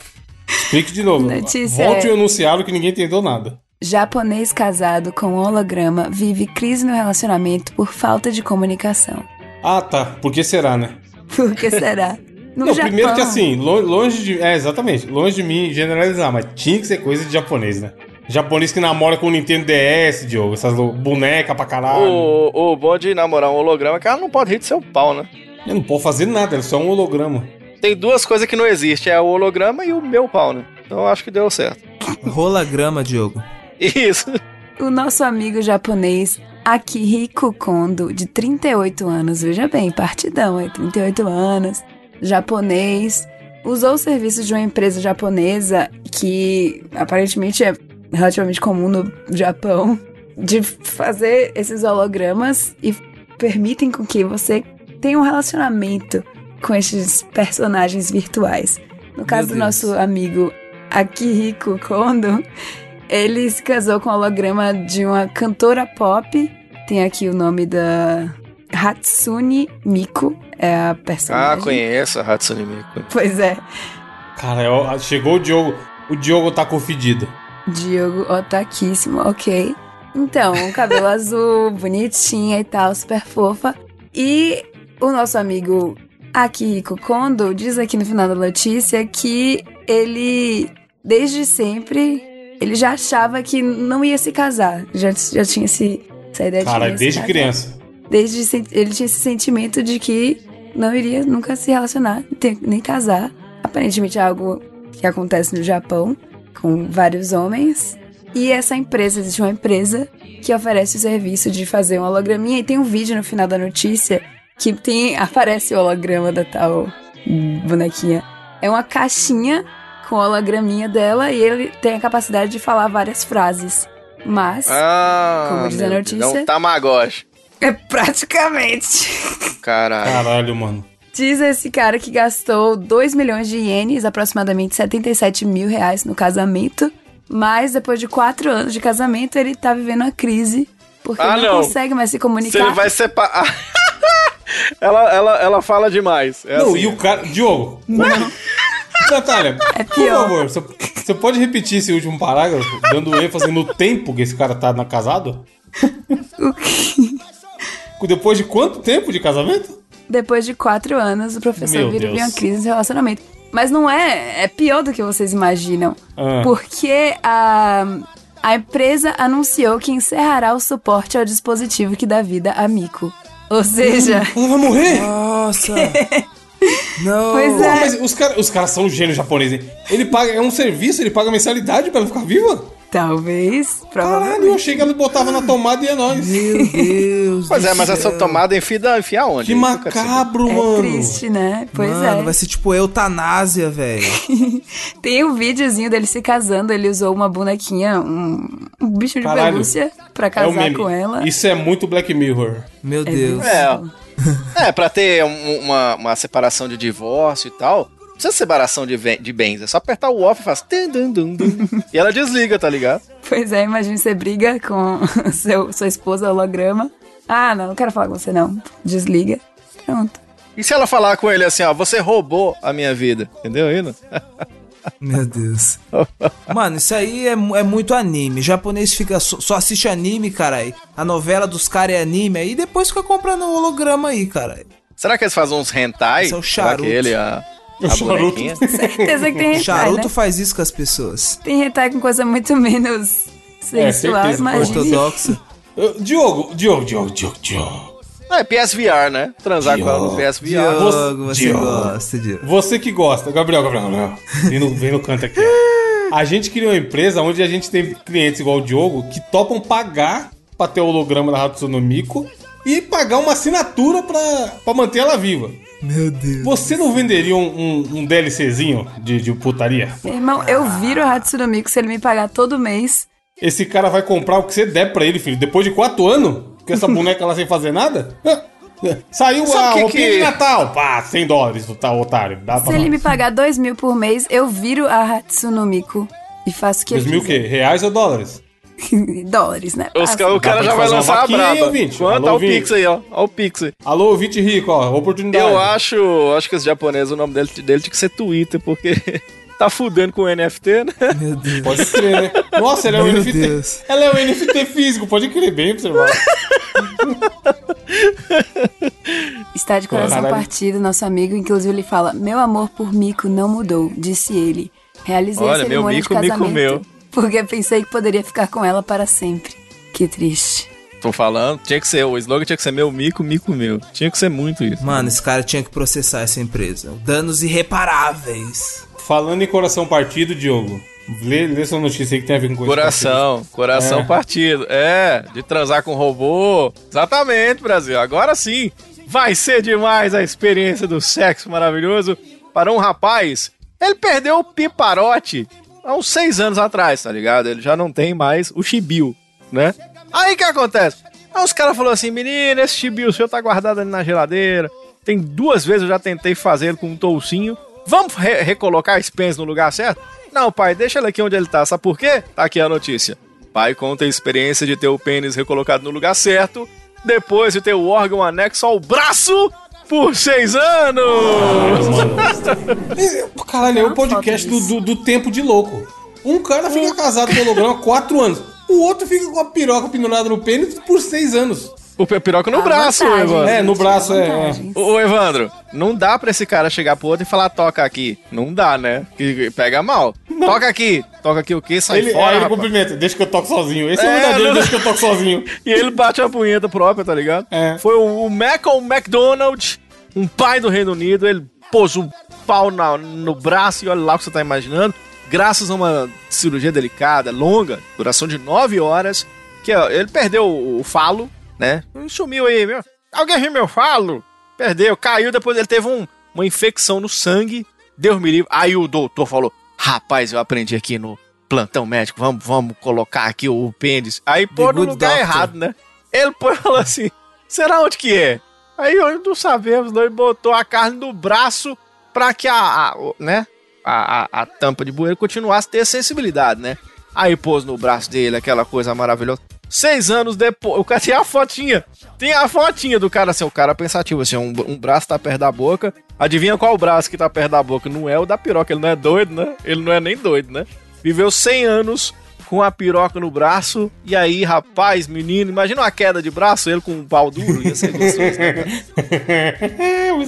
Explique de novo. Notícia Volte é- o enunciado que ninguém entendeu nada. Japonês casado com holograma vive crise no relacionamento por falta de comunicação. Ah, tá. Por que será, né? *laughs* Por que será? No Não, Japão, primeiro que assim, lo- longe de. É, exatamente. Longe de mim generalizar, mas tinha que ser coisa de japonês, né? Japonês que namora com o Nintendo DS, Diogo. Essas lo- boneca pra caralho. O, o bom de namorar um holograma é que ela não pode rir do seu pau, né? Eu não posso fazer nada, é só um holograma. Tem duas coisas que não existem, é o holograma e o meu pau, né? Então eu acho que deu certo. Rolagrama, Diogo. Isso. O nosso amigo japonês Akihiko Kondo, de 38 anos, veja bem, partidão, é 38 anos, japonês, usou o serviço de uma empresa japonesa que aparentemente é relativamente comum no Japão, de fazer esses hologramas e permitem com que você tenha um relacionamento com esses personagens virtuais. No caso do nosso amigo Akihiko Kondo, ele se casou com o holograma de uma cantora pop. Tem aqui o nome da Hatsune Miku, é a Ah, personagem. conheço a Hatsune Miku. Pois é. Cara, eu- chegou o Diogo. O Diogo tá com fedido. Diogo otaquíssimo, ok. Então, cabelo *laughs* azul, bonitinha e tal, super fofa. E o nosso amigo Akihiko Kondo diz aqui no final da notícia que ele, desde sempre, ele já achava que não ia se casar. Já, já tinha esse, essa ideia Cara, de desde criança. Desde ele tinha esse sentimento de que não iria nunca se relacionar, nem casar. Aparentemente é algo que acontece no Japão com vários homens. E essa empresa, existe uma empresa que oferece o serviço de fazer um holograminha e tem um vídeo no final da notícia que tem aparece o holograma da tal bonequinha. É uma caixinha com o holograminha dela e ele tem a capacidade de falar várias frases. Mas Ah, Como diz a notícia. Deus, É um Tamagotchi. é praticamente Caralho. Caralho, mano. Diz esse cara que gastou 2 milhões de ienes, aproximadamente 77 mil reais no casamento. Mas depois de 4 anos de casamento, ele tá vivendo uma crise. Porque Ah, ele não, não. consegue mais se Se comunicar. ele vai separar. *laughs* ela, ela, ela fala demais. É não, assim. e o cara. Diogo. Natália, É por favor, você, você pode repetir esse último parágrafo, dando ênfase no tempo que esse cara tá na casado? O que- Depois de quanto tempo de casamento? Depois de 4 anos, o professor vira uma crise de relacionamento. Mas não é. É pior do que vocês imaginam. Ah. Porque a. A empresa anunciou que encerrará o suporte ao dispositivo que dá vida a Mico. Ou seja, Ela vai morrer? Nossa! *laughs* Não! Pois é. mas os caras os caras são gênios japoneses, hein? Ele paga, é um serviço, ele paga mensalidade pra ela ficar viva? Talvez, Caralho, eu provavelmente. achei que ela botava na tomada e é nóis. Meu Deus! Pois é, mas essa tomada enfia, enfia onde? Que macabro, É mano. triste, né? Pois Mano, é. vai ser tipo eutanásia, velho. *laughs* Tem um videozinho dele se casando, ele usou uma bonequinha, um, um bicho de Caralho. pelúcia pra É casar meme. com ela. Isso é muito Black Mirror. Meu Deus. É. É, pra ter um- uma, uma separação de divórcio e tal. Não precisa separação de, de bens, é só apertar o off e faz. tum, dum. e ela desliga, tá ligado? Pois é, imagina você briga com *laughs* seu, sua esposa holograma. Ah, não, não quero falar com você não. Desliga. Pronto. E se ela falar com ele assim, ó, você roubou a minha vida, entendeu ainda? *laughs* Meu Deus. Mano, isso aí é, é muito anime. japonês fica só, só assiste anime, caralho. A novela dos caras é anime aí depois fica comprando holograma aí, caralho. Será que eles fazem uns hentai? Esse é o Será charuto. que ele, a, O a charuto. Certeza que tem hentai, Charuto né? faz isso com as pessoas. Tem hentai com coisa muito menos sensual, certeza, imagina. Ortodoxa. Diogo, Diogo, Diogo, Diogo, Diogo. É, PSVR, né? Transar com ela no PSVR. Diogo, você Diogo. gosta, Diogo. Você que gosta. Gabriel, Gabriel, Gabriel. Vem no, vem no canto aqui, ó. A gente criou uma empresa onde a gente tem clientes igual o Diogo que topam pagar pra ter o holograma da Hatsune Miku e pagar uma assinatura pra, pra manter ela viva. Meu Deus. Você não venderia um, um, um DLCzinho de, de putaria? Meu irmão, eu viro o Hatsune Miku se ele me pagar todo mês. Esse cara vai comprar o que você der pra ele, filho. Depois de quatro anos, com essa *laughs* boneca lá sem fazer nada? Saiu Sabe a que roupinha que- de Natal. Pá, 100 dólares, tá, otário. Dá Se pra ele me pagar dois mil por mês, eu viro a Hatsune Miku e faço o que Dois mil o quê? Reais ou dólares? *laughs* Dólares, né? Os, o cara já vai lançar a braba. ouvinte? Quanto? Olha o? Pix aí, ó. Olha o Pix aí. Alô, ouvinte rico, ó. Oportunidade. Eu acho, acho que esse japonês, o nome dele, dele tinha que ser Twitter, porque *laughs* tá fudendo com o NFT, né? Meu Deus. Pode crer, né? Nossa, ele é um Meu NFT. Deus. Ela é um NFT físico, pode crer, bem observado. *laughs* Está de coração Caralho. partido, nosso amigo. Inclusive, ele fala: Meu amor por Mico não mudou, disse ele. Realizei Olha, a meu cerimônia mico, de mico casamento meu. Porque pensei que poderia ficar com ela para sempre. Que triste. Tô falando, tinha que ser, o slogan tinha que ser meu mico, mico meu. Tinha que ser muito isso. Mano, esse cara tinha que processar essa empresa. Danos irreparáveis. Falando em coração partido, Diogo, lê, lê sua notícia aí que tem a ver com coisa Coração, coração É. partido. É, de transar com robô. Exatamente, Brasil. Agora sim, vai ser demais a experiência do sexo maravilhoso para um rapaz. Ele perdeu o piparote há uns seis anos atrás, tá ligado? Ele já não tem mais o chibio, né? Aí que acontece? Aí os caras falaram assim, menino, esse chibio seu tá guardado ali na geladeira. Tem duas vezes eu já tentei fazer ele com um toucinho. Vamos re- recolocar pênis no lugar certo? Não, pai, deixa ele aqui onde ele tá. Sabe por quê? Tá aqui a notícia. Pai conta a experiência de ter o pênis recolocado no lugar certo, depois de ter o órgão anexo ao braço por seis anos! Caralho, é o podcast do, do, do tempo de louco. Um cara fica casado com holograma há 4 anos. O outro fica com a piroca pendurada no pênis por 6 anos. O piroca no A braço, vantagem, Evandro. É, no braço, é, é. Ô, Evandro, não dá pra esse cara chegar pro outro e falar toca aqui. Não dá, né? Que pega mal. Toca aqui. Toca aqui o quê? Sai Ele, fora, é, ele cumprimenta, deixa que eu toco sozinho. Esse é, É, o verdadeiro, não- deixa que eu toco sozinho. *laughs* E ele bate a punheta própria, tá ligado? É. Foi o, o Malcolm McDonald, um pai do Reino Unido, ele pôs um pau na- no braço e olha lá o que você tá imaginando. Graças a uma cirurgia delicada, longa, duração de nove horas, que ó, ele perdeu o, o falo, né? Sumiu aí, meu. Alguém viu meu falo? Perdeu, caiu, depois ele teve um- uma infecção no sangue, Deus me livre. Aí o doutor falou, rapaz, eu aprendi aqui no plantão médico, vamos, vamos colocar aqui o pênis. Aí pô no lugar doctor. errado, né? Ele *laughs* pô, falou assim, será onde que é? Aí nós não sabemos, não. Ele botou a carne no braço pra que a, a- né, a, a, a tampa de bueiro continuasse a ter sensibilidade, né? Aí pôs no braço dele aquela coisa maravilhosa. Seis anos depois, o cara tem a fotinha. Tem a fotinha do cara assim, o cara pensativo, assim, um, um braço tá perto da boca. Adivinha qual braço que tá perto da boca? Não é o da piroca, ele não é doido, né? Ele não é nem doido, né? Viveu 100 anos com a piroca no braço. E aí, rapaz, menino, imagina uma queda de braço, ele com um pau duro, ia ser gostoso, né,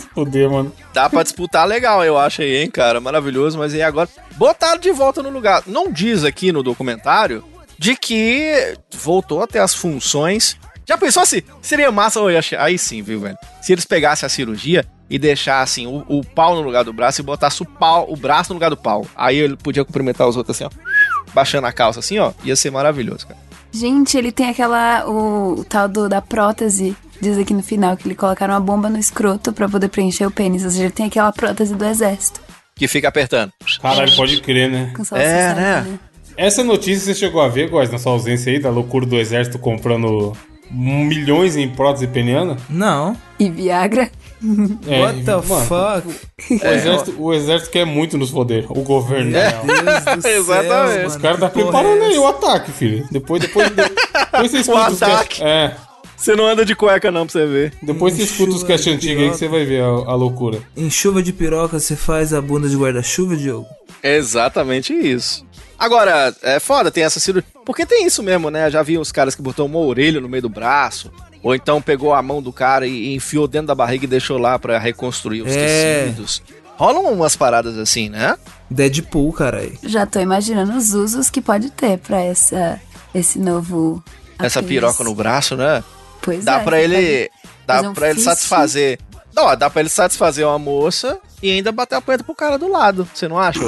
*laughs* fuder, mano. Dá pra disputar legal, eu acho aí, hein, cara? Maravilhoso, mas aí agora botaram de volta no lugar. Não diz aqui no documentário de que voltou a ter as funções. Já pensou assim? Seria massa, aí sim, viu, velho? Se eles pegassem a cirurgia e deixassem o, o pau no lugar do braço e botassem o pau, o braço no lugar do pau. Aí ele podia cumprimentar os outros assim, ó. Baixando a calça assim, ó. Ia ser maravilhoso, cara. Gente, ele tem aquela. O, o tal do, da prótese. Diz aqui no final que ele colocaram uma bomba no escroto pra poder preencher o pênis. Ou seja, ele tem aquela prótese do exército. Que fica apertando. Caralho, pode crer, né? Com só É, né? Essa notícia você chegou a ver, Góis, na sua ausência aí, da loucura do exército comprando milhões em prótese peniana? Não. E Viagra. É, What the mano, fuck? O exército, o exército quer muito nos foder. O governo. É. Deus do céu, *laughs* Exatamente. mano, Os caras tá preparando é aí o ataque, filho. Depois, depois, depois *laughs* você escuta os ataque. É. Você não anda de cueca não pra você ver. Depois você escuta os cast antigos aí que você vai ver a, a loucura. Em chuva de piroca, você faz a bunda de guarda-chuva, Diogo? Exatamente isso. Agora, é foda, tem essa cirurgia. Porque tem isso mesmo, né? Já vi uns caras que botou uma orelha no meio do braço. Ou então pegou a mão do cara e enfiou dentro da barriga e deixou lá pra reconstruir os É. tecidos. Rolam umas paradas assim, né? Deadpool, caralho. Já tô imaginando os usos que pode ter pra essa, esse novo. Essa apêndice. piroca no braço, né? Pois Dá é, pra ele. Dá um pra ele satisfazer. Não, dá pra ele satisfazer uma moça e ainda bater a punheta pro cara do lado. Você não acha,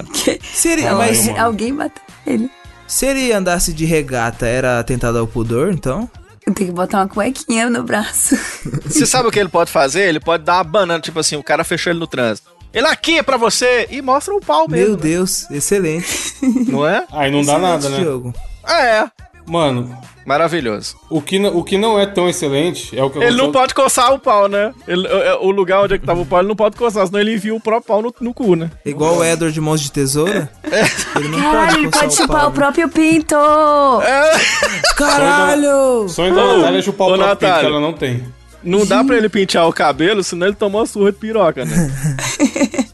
*laughs* Seria, mas. Alguém bateu ele. se ele andasse de regata, era atentado ao pudor, então? Tem que botar uma cuequinha no braço. *laughs* Você sabe o que ele pode fazer? Ele pode dar uma banana, tipo assim, o cara fechou ele no trânsito. Ele aqui é pra você! E mostra o pau mesmo. Meu né? Deus, excelente. Não é? Aí não dá nada, Excelente, né? Diogo. É. Mano, Maravilhoso. o que, não- o que não é tão excelente é o que Ele não pode coçar o pau, né? Ele- o, o lugar onde é que tava o pau, ele não pode coçar, senão ele envia o próprio pau no, no cu, né? Igual o Edward de Mãos de Tesoura. Ele não Caralho, ele coçar pode chupar pau, o próprio pinto! Caralho! O sonho da Ô, Natália é chupar o próprio pinto, ela não tem. Não dá pra ele pentear o cabelo, senão ele tomou uma surra de piroca, né? *laughs*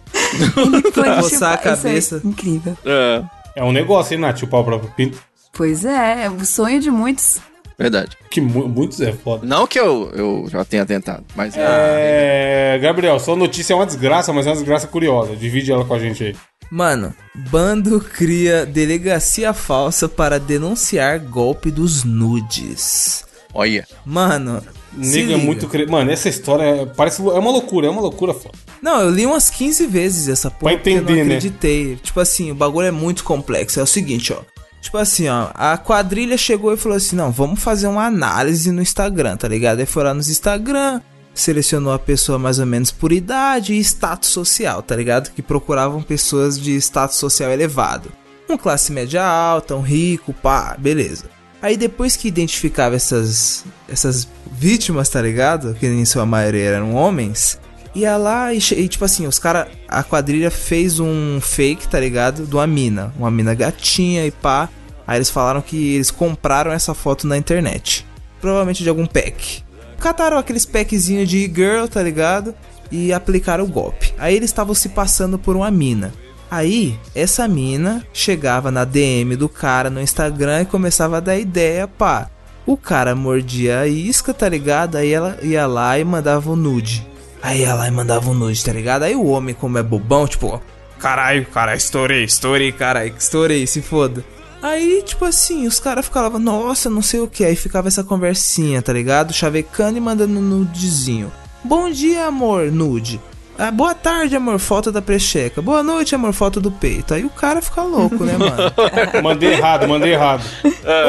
Ele pode Coçar a é cabeça. incrível. é, É um negócio, hein, Nath, chupar o próprio pinto. Pois é, é o sonho de muitos. verdade. Que mu- muitos é foda. Não que eu, eu já tenha tentado, mas é. É, Gabriel, sua notícia é uma desgraça, mas é uma desgraça curiosa. Divide ela com a gente aí. Mano, bando cria delegacia falsa para denunciar golpe dos nudes. Olha. Mano, se Nega é muito. Cre... Mano, essa história é- parece. É uma loucura, é uma loucura foda. Não, eu li umas 15 vezes essa porra Pra entender, eu né? não acreditei. Tipo assim, o bagulho é muito complexo. É o seguinte, ó. Tipo assim, ó, a quadrilha chegou e falou assim: não, vamos fazer uma análise no Instagram, tá ligado? Aí foi lá nos Instagram, selecionou a pessoa mais ou menos por idade e status social, tá ligado? Que procuravam pessoas de status social elevado. Um classe média alta, um rico, pá, beleza. Aí depois que identificava essas, essas vítimas, tá ligado? Que em sua maioria eram homens, ia lá e, e, tipo assim, os caras, a quadrilha fez um fake, tá ligado? De uma mina, uma mina gatinha e pá. Aí eles falaram que eles compraram essa foto na internet, provavelmente de algum pack. Cataram aqueles packzinhos de girl, tá ligado? E aplicaram o golpe. Aí eles estavam se passando por uma mina. Aí, essa mina chegava na DM do cara no Instagram e começava a dar ideia, pá. O cara mordia a isca, tá ligado? Aí ela ia lá e mandava o nude. Aí ia lá e mandava o nude, tá ligado? Aí o homem, como é bobão, tipo, caralho, cara, estourei, estourei, caralho, estourei, se foda. Aí, tipo assim, os caras ficavam, nossa, não sei o que. Aí ficava essa conversinha, tá ligado? Chavecando e mandando nudezinho. Bom dia, amor, nude. Ah, boa tarde, amor, foto da precheca. Boa noite, amor, foto do peito. Aí o cara fica louco, né, mano? *laughs* Mandei errado, mandei errado.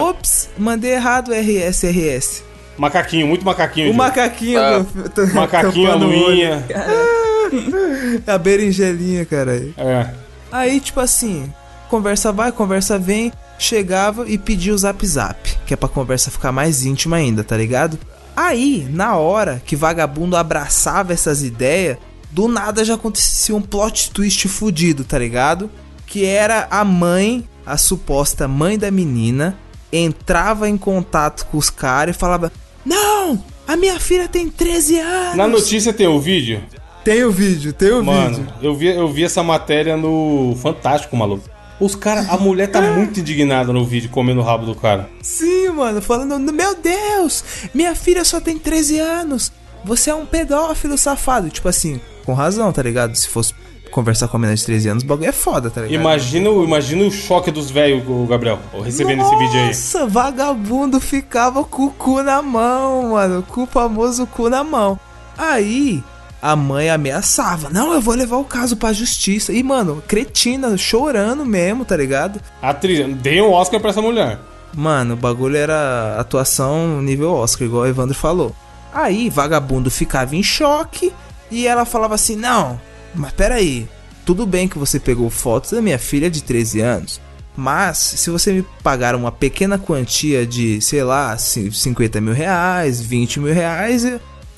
Ops, mandei errado RS, RS. Macaquinho, muito macaquinho. O Diogo. macaquinho. Ah. do- tô- Macaquinho, a luinha. *laughs* A berinjelinha, caralho. É. Aí, tipo assim, conversa vai, conversa vem, chegava e pedia o zap zap, que é pra conversa ficar mais íntima ainda, tá ligado? Aí, na hora que vagabundo abraçava essas ideias, do nada já acontecia um plot twist fudido, tá ligado? Que era a mãe, a suposta mãe da menina, entrava em contato com os caras e falava: Não! A minha filha tem 13 anos! Na notícia tem o vídeo. Tem o vídeo, tem o Mano, vídeo. eu vi, eu vi essa matéria no Fantástico, maluco. Os caras, a mulher tá *laughs* muito indignada no vídeo comendo o rabo do cara. Sim, mano, falando, meu Deus, minha filha só tem 13 anos, você é um pedófilo safado. Tipo assim, com razão, tá ligado? Se fosse conversar com a menina de 13 anos, o bagulho é foda, tá ligado? Imagina, o- imagina o choque dos velhos, Gabriel, recebendo esse vídeo aí. Nossa, vagabundo ficava com o cu na mão, mano, com o famoso cu na mão. Aí, a mãe ameaçava, não, eu vou levar o caso pra justiça. E, mano, cretina, chorando mesmo, tá ligado? Atriz, dei um Oscar pra essa mulher. Mano, o bagulho era atuação nível Oscar, igual o Evandro falou. Aí, vagabundo ficava em choque e ela falava assim: Não, mas peraí, tudo bem que você pegou fotos da minha filha de 13 anos, mas se você me pagar uma pequena quantia de, sei lá, cin- 50 mil reais, 20 mil reais,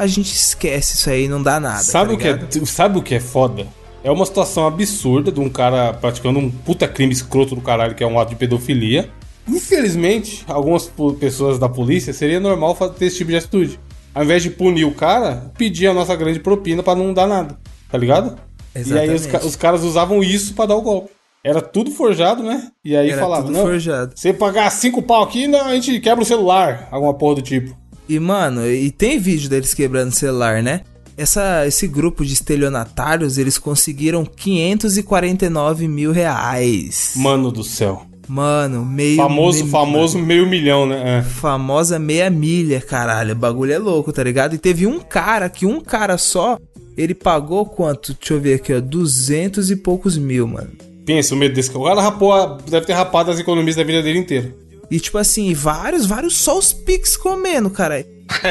a gente esquece isso aí, não dá nada. Sabe, tá o que é, sabe o que é foda? É uma situação absurda de um cara praticando um puta crime escroto do caralho, que é um ato de pedofilia. Infelizmente, algumas pessoas da polícia seria normal ter esse tipo de atitude. Ao invés de punir o cara, pedir a nossa grande propina pra não dar nada. Tá ligado? E aí os, Exatamente. os caras usavam isso pra dar o golpe. Era tudo forjado, né? E aí Era falava, tudo não, forjado. você pagar cinco pau aqui, não, a gente quebra o celular. Alguma porra do tipo. E, mano, e tem vídeo deles quebrando o celular, né? Essa, esse grupo de estelionatários, eles conseguiram 549 mil reais. Mano do céu. Mano, meio... Famoso, meio- famoso meio milhão, né? É. Famosa meia milha, caralho. O bagulho é louco, tá ligado? E teve um cara, que um cara só, ele pagou quanto? Deixa eu ver aqui, ó. 200 e poucos mil, mano. Pensa, o medo desse cara. O cara rapou, deve ter rapado as economias da vida dele inteira. E tipo assim, vários, vários só os Pix comendo, cara.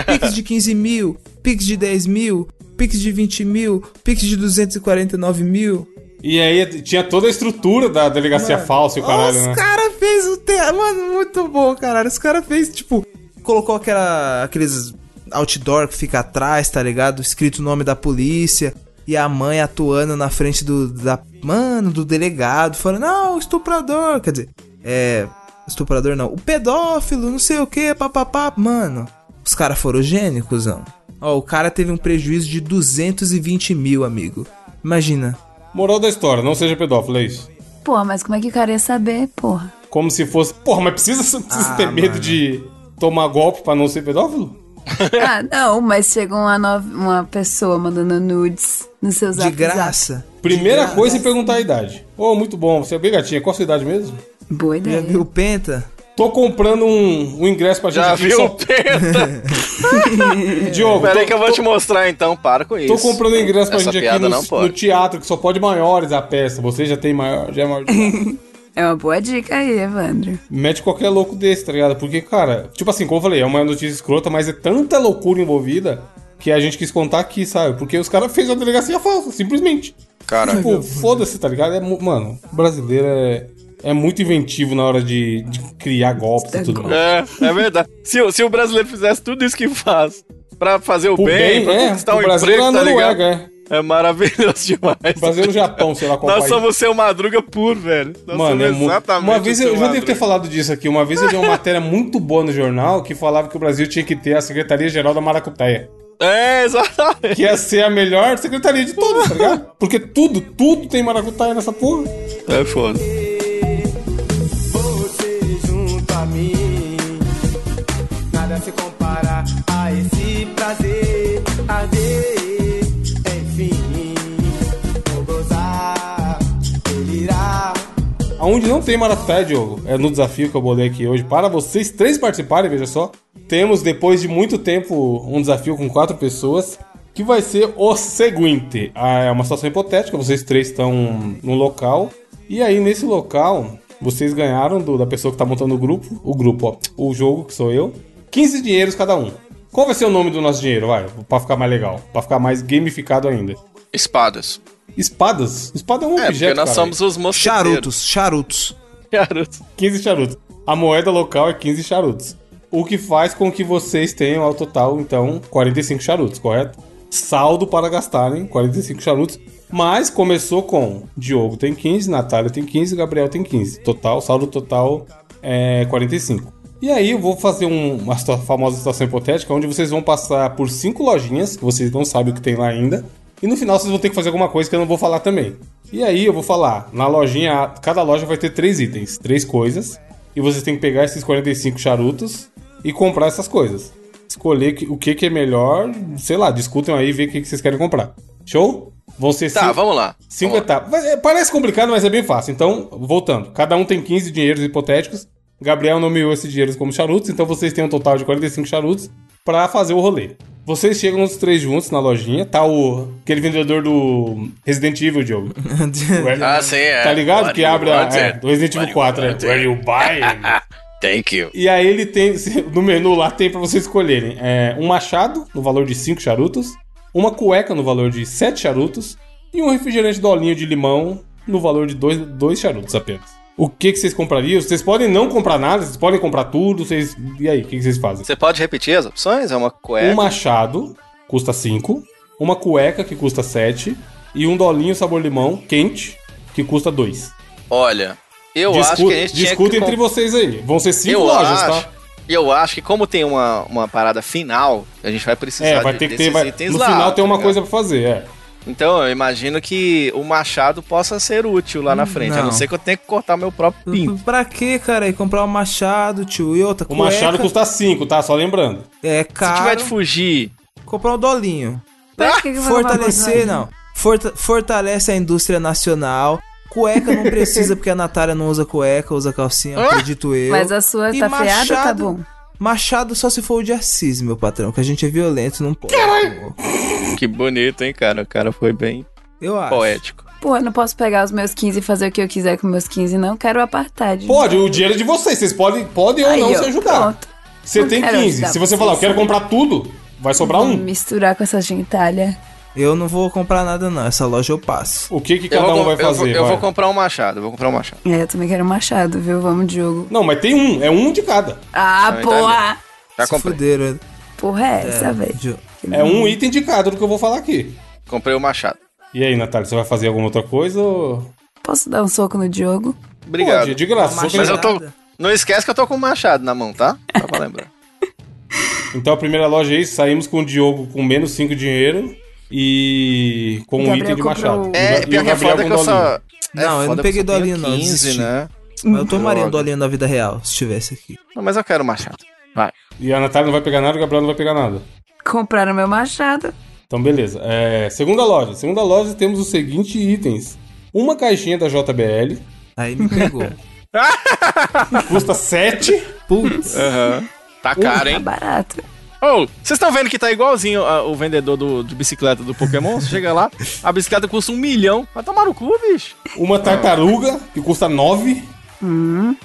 Pix de 15 mil, Pix de 10 mil, Pix de 20 mil, Pix de 249 mil. E aí tinha toda a estrutura da delegacia falsa e o caralho, Os né? caras fez o te... Mano, muito bom, caralho. Os caras fez, tipo, colocou aquela, aqueles outdoor que fica atrás, tá ligado? Escrito o nome da polícia. E a mãe atuando na frente do. Da, mano, do delegado, falando, não, estuprador. Quer dizer, é. Estuprador não. O pedófilo, não sei o que, papapá. Mano, os caras foram gênios, cuzão. Ó, o cara teve um prejuízo de 220 mil, amigo. Imagina. Moral da história, não seja pedófilo, é isso. Pô, mas como é que o cara ia saber, porra? Como se fosse. Porra, mas precisa, precisa Ah, ter medo mano. de tomar golpe pra não ser pedófilo? *laughs* ah, não, mas chegou uma, nova, uma pessoa mandando nudes no seu zap De graça. Primeira De coisa é perguntar a idade. Ô, muito bom, você é bem gatinha, qual a sua idade mesmo? Boa Já ideia. viu o Penta? Tô comprando um, um ingresso pra gente Já aqui, viu só- o Penta? *laughs* Diogo, Pera tô, aí que eu vou te mostrar então, para com isso. tô comprando um ingresso pra Essa gente aqui no, no teatro, que só pode maiores a peça. Você já tem maior, já é maior de. *laughs* É uma boa dica aí, Evandro. Mete qualquer louco desse, tá ligado? Porque, cara, tipo assim, como eu falei, é uma notícia escrota, mas é tanta loucura envolvida que a gente quis contar aqui, sabe? Porque os caras fez a delegacia falsa, simplesmente. Cara, Tipo, foda-se, tá ligado? É, mano, o brasileiro é, é muito inventivo na hora de, de criar golpes e tudo mais. é, é verdade. Se, o- se o brasileiro fizesse tudo isso que faz pra fazer o O bem, bem, pra é, conquistar o um Brasil emprego, é tá ligado? É. É maravilhoso *laughs* demais. O Brasil é no Japão, sei lá qual Nós país. somos seu Madruga puro, velho. Nós Mano, é exatamente uma o vez seu eu já devo ter falado disso aqui. Uma vez eu li uma matéria muito boa no jornal que falava que o Brasil tinha que ter a Secretaria Geral da Maracutaia. É, exatamente. Que ia ser a melhor secretaria de todas, tá ligado? Porque tudo, tudo tem maracutaia nessa porra. É foda. A esse prazer. Arder, enfim, gozar. Aonde não tem maracutaia, Diogo, é no desafio que eu bolei aqui hoje. Para vocês três participarem, veja só. Temos, depois de muito tempo, um desafio com quatro pessoas. Que vai ser o seguinte: Ah, é uma situação hipotética, vocês três estão no local. E aí, nesse local, vocês ganharam do- da pessoa que tá montando o grupo. O grupo, ó. O jogo, que sou eu. 15 dinheiros cada um. Qual vai ser o nome do nosso dinheiro, vai? Pra ficar mais legal. Pra ficar mais gamificado ainda. Espadas. Espadas? Espada é um É, porque objeto, nós cara. somos os mosqueteiros. Charutos, charutos. Charutos. 15 charutos. A moeda local é 15 charutos. O que faz com que vocês tenham ao total, então, 45 charutos, correto? Saldo para gastarem 45 charutos. Mas começou com Diogo tem 15, Natália tem 15, Gabriel tem 15. Total, saldo total é 45. E aí eu vou fazer um- uma famosa situação hipotética, onde vocês vão passar por cinco lojinhas, que vocês não sabem o que tem lá ainda. E no final vocês vão ter que fazer alguma coisa que eu não vou falar também. E aí eu vou falar, na lojinha, cada loja vai ter três itens, três coisas. E vocês têm que pegar esses 45 charutos e comprar essas coisas. Escolher o que, que é melhor, sei lá, discutam aí e ver o que, que vocês querem comprar. Show? Vão ser Tá, cinco, vamos lá. cinco Vamos lá. etapas. Vai- é, Parece complicado, mas é bem fácil. Então, voltando. Cada um tem 15 dinheiros hipotéticos. Gabriel nomeou esses dinheiros como charutos, então vocês têm um total de 45 charutos pra fazer o rolê. Vocês chegam os três juntos na lojinha, tá o aquele vendedor do Resident Evil, Diogo. *laughs* Ah, sim, é. Tá ligado? What que abre a, é, do Resident Evil What you 4, é. it? Where you buy? *laughs* Thank you. E aí ele tem, no menu lá tem pra vocês escolherem é, um machado no valor de 5 charutos, uma cueca no valor de 7 charutos e um refrigerante dolinho de limão no valor de 2 charutos apenas. O que, que vocês comprariam? Vocês podem não comprar nada, vocês podem comprar tudo, vocês... E aí, o que, que vocês fazem? Você pode repetir as opções? É uma cueca. Um machado custa 5, uma cueca que custa 7 e um dolinho sabor limão quente que custa 2. Olha, eu acho que a gente que... entre vocês aí. Vão ser 5 eu lojas, acho, tá? Eu acho que como tem uma, uma parada final, a gente vai precisar É, vai de- ter que ter. Vai, no lá, final tem tá uma coisa pra fazer, é. Então, eu imagino que o machado possa ser útil lá na frente. A não não. ser que eu tenha que cortar meu próprio pinto. Pra quê, cara? E comprar um machado, tio? E outra O machado custa 5, tá? Só lembrando. É Se caro. tiver de fugir, Comprar um dolinho. Pra que que comprar Fortalecer, não. Forta- fortalece a indústria nacional. Cueca não precisa, porque a Natália não usa cueca, usa calcinha, acredito eu. Mas a sua E tá freada, tá bom. Machado só se for o de Assis, meu patrão, que a gente é violento, não pode. que bonito, hein, cara? O cara foi bem Eu acho. poético. Pô, eu não posso pegar os meus 15 e fazer o que eu quiser com meus 15, não. Quero apartheid. Pode, o dinheiro é de vocês. Vocês podem, podem ou Aí, não ó, se ajudar. pronto. Você Não tem quero 15. ajudar Se você falar, eu quero comprar tudo, vai sobrar um. Misturar com essa gentalha. Eu não vou comprar nada, não. Essa loja eu passo. O que, que cada vou, um vai eu vou- fazer? eu vai? vou comprar um machado, vou comprar um machado. É, eu também quero um machado, viu? Vamos de jogo. Não, mas tem um. É um de cada. Ah, Não, porra! Já comprei. fuderam. Porra é essa, velho? Jo- É um item de cada do que eu vou falar aqui. Comprei o machado. E aí, Natália, você vai fazer alguma outra coisa? Ou... Posso dar um soco no Diogo? Obrigado. Graça. Uma só que- Mas eu tô. Não esquece que eu tô com o machado na mão, tá? Só pra lembrar. Então a primeira loja é isso. Saímos com o Diogo com menos 5 dinheiro e com um Gabriel item de comprou- machado. É, o pior que é Gabriel foda que eu só. é Não, eu foda não peguei dolinho, não, 15, desisti. né? Mas eu tomaria um dolinho na vida real, se estivesse aqui. Não, mas eu quero o machado. Vai. E a Natália não vai pegar nada, o Gabriel não vai pegar nada. Compraram meu machado. Então, beleza. É, segunda loja. Segunda loja temos os seguintes itens. Uma caixinha da JBL, Aí me pegou. *laughs* custa 7. Putz. Aham. Tá caro, Tá hein? barato. Ô, vocês estão vendo que tá igualzinho ah, o vendedor do, de bicicleta do Pokémon? Você chega lá, *laughs* a bicicleta custa um milhão. Vai tomar no cu, bicho. Uma tartaruga, que custa 9.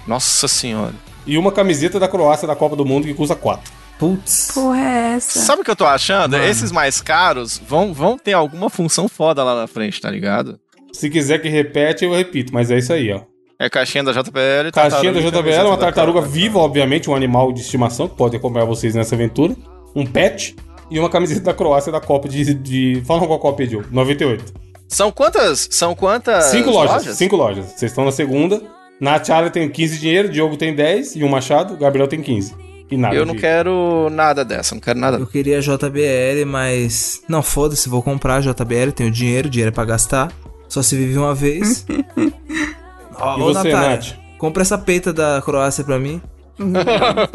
Nossa senhora. E uma camiseta da Croácia da Copa do Mundo, que custa 4. Putz. Porra é essa? Sabe o que eu tô achando? Esses mais caros vão, vão ter alguma função foda lá na frente, tá ligado? Se quiser que repete, eu repito, mas é isso aí, ó. É caixinha da JBL. Caixinha da JBL é uma tartaruga viva, obviamente, um animal de estimação que pode acompanhar vocês nessa aventura. Um pet e uma camiseta da Croácia da Copa de. de... Fala qual Copa pediu. 98. São quantas? São quantas Cinco lojas, Cinco lojas. Vocês estão na segunda. Na Tiara tem 15 dinheiro, Diogo tem 10 e um machado, Gabriel tem 15. E nada Eu não de- quero nada dessa, não quero nada. Eu queria JBL, mas. Não, foda-se, vou comprar JBL, tenho dinheiro, dinheiro é pra gastar. Só se vive uma vez. *laughs* Ó, E ô, você, Natália, Nath? compra essa peita da Croácia pra mim.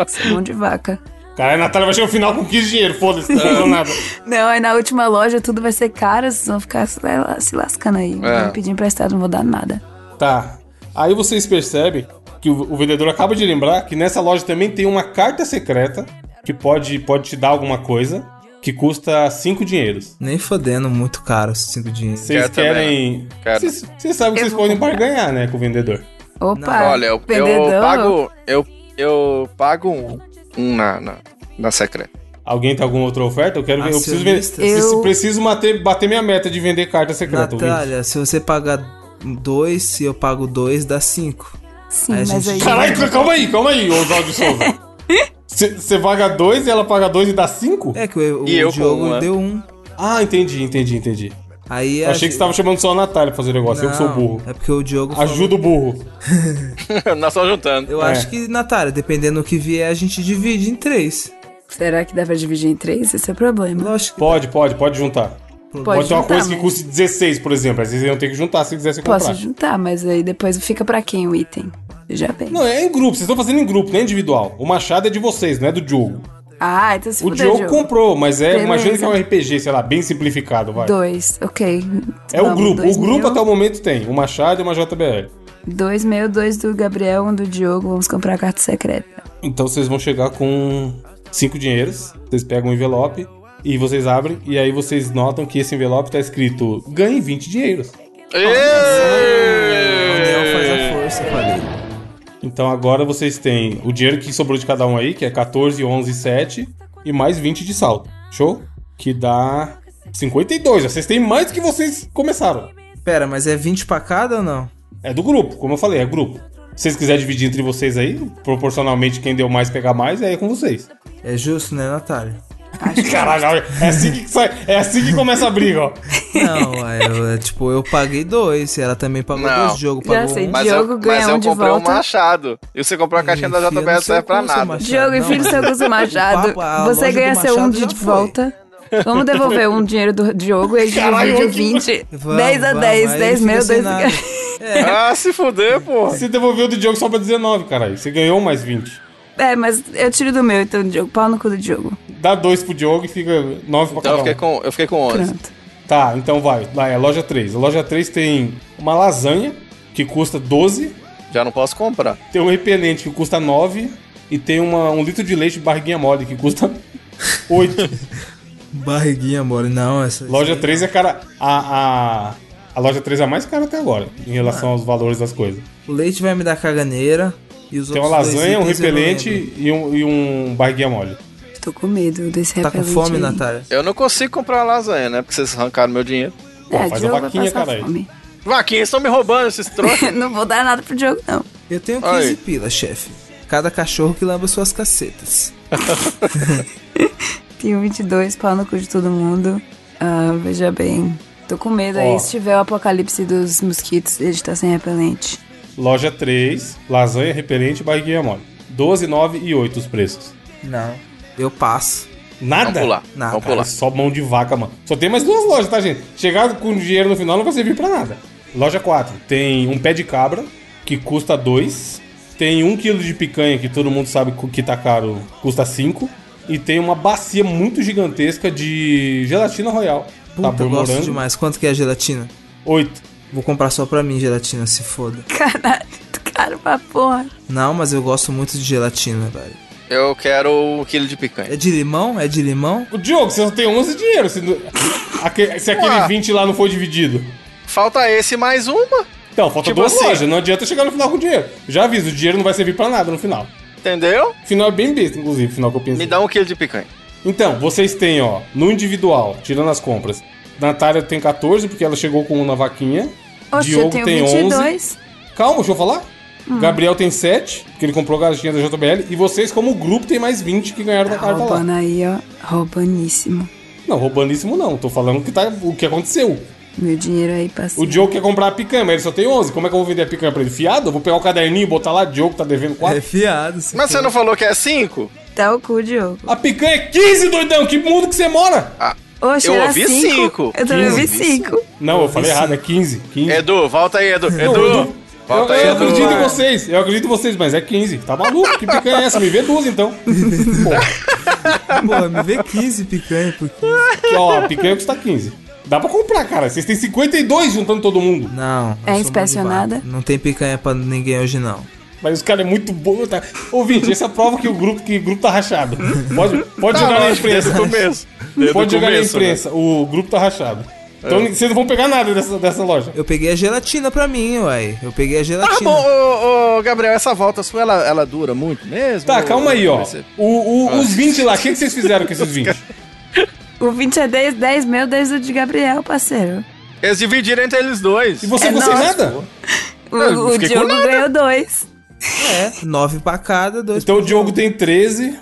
Esse mão de vaca. Cara, a Natália vai chegar no final com 15 dinheiro, foda-se, não tá nada. *laughs* Não, aí na última loja tudo vai ser caro, vocês vão ficar se la- se lascando aí. É. Vão pedir emprestado, não vou dar nada. Tá. Aí vocês percebem que o, o vendedor acaba de lembrar que nessa loja também tem uma carta secreta que pode, pode te dar alguma coisa que custa 5 dinheiros. Nem fodendo, muito caro esses 5 dinheiros. Vocês querem. Vocês sabem que vocês podem comprar. barganhar, né, com o vendedor. Opa, Olha, eu, eu pago. Eu, eu pago um, um na, na, na secreta. Alguém tem alguma outra oferta? Eu quero ver. Eu preciso, preciso, Eu- preciso bater, bater minha meta de vender carta secreta. Natália, se você pagar 2, se eu pago 2, dá 5. Sim, Aí mas gente- aí. Caralho, calma aí, calma aí, Oswaldo Souza. *laughs* Você paga dois e ela paga dois e dá cinco? É que o, o E eu Diogo uma. deu um. Ah, entendi, entendi, entendi. Aí Eu achei que você tava chamando só a Natália pra fazer o negócio, eu que sou Não, burro. É porque o Diogo falou- Ajuda o burro. *laughs* Nós estamos juntando. Eu É. acho que, Natália, dependendo do que vier, a gente divide em três. Será que dá pra dividir em três? Esse é o problema. Lógico que Pode, pode, pode juntar. Pode, Pode ter uma juntar, coisa que mas- custe 16, por exemplo. Aí vocês iam ter que juntar se quisessem comprar. Posso juntar, mas aí depois fica pra quem o item? Já bem. Não, é em grupo. Vocês estão fazendo em grupo, não é individual. O machado é de vocês, não é do Diogo. Ah, então se O Diogo Diogo. comprou, mas é. Beleza. Imagina que é um RPG, sei lá, bem simplificado, vai. Dois, ok. É o Vamos, grupo. dois O grupo meu, até o momento tem. O machado e uma JBL. Dois meu, dois do Gabriel, um do Diogo. Vamos comprar a carta secreta. Então vocês vão chegar com cinco dinheiros. Vocês pegam um envelope e vocês abrem. E aí vocês notam que esse envelope tá escrito: ganhe 20 dinheiros. a união faz a força, falei. Então agora vocês têm o dinheiro que sobrou de cada um aí, que é 14, 11, 7 e mais 20 de saldo. Show? Que dá 52. Vocês têm mais do que vocês começaram. Pera, mas é 20 pra cada ou não? É do grupo, como eu falei, é grupo. Se vocês quiserem dividir entre vocês aí, proporcionalmente quem deu mais pegar mais, aí é com vocês. É justo, né, Natália? Caralho, é assim que sai, é assim que começa a briga, ó. Não, é, eu- é tipo, eu paguei dois, ela também pagou Não. dois, Já pagou sei. um. Mas Diogo eu, ganha mas um eu de comprei volta. um machado. E você comprou a caixinha da Enfia no JBL, serve pra nada. Diogo, não, enfia o seu Guzo Machado. Você ganha seu um de de volta. Vamos devolver um dinheiro do Diogo e Caralho, divide que- 20. Vamos, 10 a vamos, 10, aí 10 fica meu, sem 10 nada. *laughs* Ah, se fuder, porra. Você devolveu do Diogo só pra 19, caralho. Você ganhou mais 20. É, mas eu tiro do meu, então, Diogo. Pau no cu do Diogo. Dá 2 pro Diogo e fica 9 pra Então eu cada fiquei um. com, eu fiquei com 11. Pronto. Tá, então vai. Lá é a loja 3. A loja 3 tem uma lasanha, que custa 12. Já não posso comprar. Tem um repelente que custa 9. E tem uma, um litro de leite de barriguinha mole, que custa *laughs* 8. Barriguinha mole, não, essa. loja 3 é cara. A, a, a loja 3 é a mais cara até agora, em relação aos valores das coisas. O leite vai me dar caganeira Tem uma lasanha, um repelente e um, e um barriguinha mole. Tô com medo desse Tá com repelente fome, aí. Natália? Eu não consigo comprar uma lasanha, né? Porque vocês arrancaram meu dinheiro. Pô, É, faz a Diogo vai vaquinha, caralho. Vaquinha, estão me roubando esses trocos. *laughs* não vou dar nada pro Diogo, não. Eu tenho 15 Aí. pila, chefe. Cada cachorro que lamba suas cacetas. *laughs* Tenho 22, pau no cu de todo mundo. Ah, veja bem. Tô com medo Ó. aí. Se tiver o apocalipse dos mosquitos, ele tá sem repelente. Loja 3, lasanha, repelente e barriguinha mole. 12, 9 e 8 os preços. Não. Eu passo. Nada? Vamos pular. Nada, Vamos Cara, pular. só mão de vaca, mano. Só tem mais duas lojas, tá, gente? Chegar com dinheiro no final não vai servir pra nada. Loja 4. Tem um pé de cabra, que custa 2. Tem um quilo de picanha, que todo mundo sabe que tá caro, custa 5. E tem uma bacia muito gigantesca de gelatina royal. Puta, Sabor eu gosto morango. demais. Quanto que é a gelatina? 8. Vou comprar só pra mim gelatina, se foda. *laughs* Caralho, caro pra porra. Não, mas eu gosto muito de gelatina, velho. Eu quero um quilo de picanha. É de limão? É de limão? O Diogo, você só tem 11 dinheiro. Se, não- *laughs* Aque- se aquele Ué. 20 lá não for dividido. Falta esse mais uma. Então, falta Tipo duas assim. lojas. Não adianta chegar no final com dinheiro. Já aviso, o dinheiro não vai servir pra nada no final. Entendeu? O final é bem besta, inclusive, o final que eu pensei. Me dá um quilo de picanha. Então, vocês têm, ó, no individual, tirando as compras. Natália tem 14, porque ela chegou com um na vaquinha. Oxe, Diogo eu tenho tem 22. 11. Calma, deixa eu falar. Gabriel tem 7, porque ele comprou a caixinha da JBL. E vocês, como grupo, tem mais 20 que ganharam da Tá carta lá. roubando aí, ó. Roubaníssimo. Não, roubandíssimo não. Tô falando que tá, o que aconteceu. Meu dinheiro aí passou. O Diogo quer comprar a picanha, mas ele só tem 11. Como é que eu vou vender a picanha pra ele? Fiado? Eu vou pegar o caderninho e botar lá, Diogo tá devendo 4. É fiado. Mas você não falou que é cinco? Deitar o cu, Diogo. A picanha é 15, doidão! Que mundo que você mora? Oxe, Eu ouvi cinco. cinco. Eu também ouvi 15. cinco. Não, eu falei errado, é 15. 15. Edu, volta aí, Edu. Não, Edu, eu, volta eu, aí, eu Edu. acredito em vai. vocês, eu acredito em vocês, mas é 15. Tá maluco? Que picanha é essa? Me vê duas então. Pô, *laughs* Pô, me vê 15 picanha por 15. que, ó, a picanha custa 15. Dá pra comprar, cara. Vocês têm 52 juntando todo mundo. Não. É inspecionada? Não tem picanha pra ninguém hoje, não. Mas os caras é muito bom, tá? Ouvinte, essa prova que o grupo, que o grupo tá rachado. Pode, pode Não, jogar na imprensa. começo. Pode jogar na né? imprensa. O grupo tá rachado. Então vocês não vão pegar nada dessa, dessa loja. Eu peguei a gelatina pra mim, uai. Eu peguei a Ah, gelatina. bom, ô, ô, Gabriel, essa volta sua, ela, ela dura muito mesmo? Tá, Ou- calma aí, ó. O, o- os 20 lá, o que, que vocês fizeram com esses 20? O 20 é 10, 10 meu, 10 do de Gabriel, parceiro. Eles dividiram entre eles dois. E você É ficou sem nosso. nada? O, não o Diogo ganhou dois. É, 9 pra cada, 2 Então o Diogo tem 13.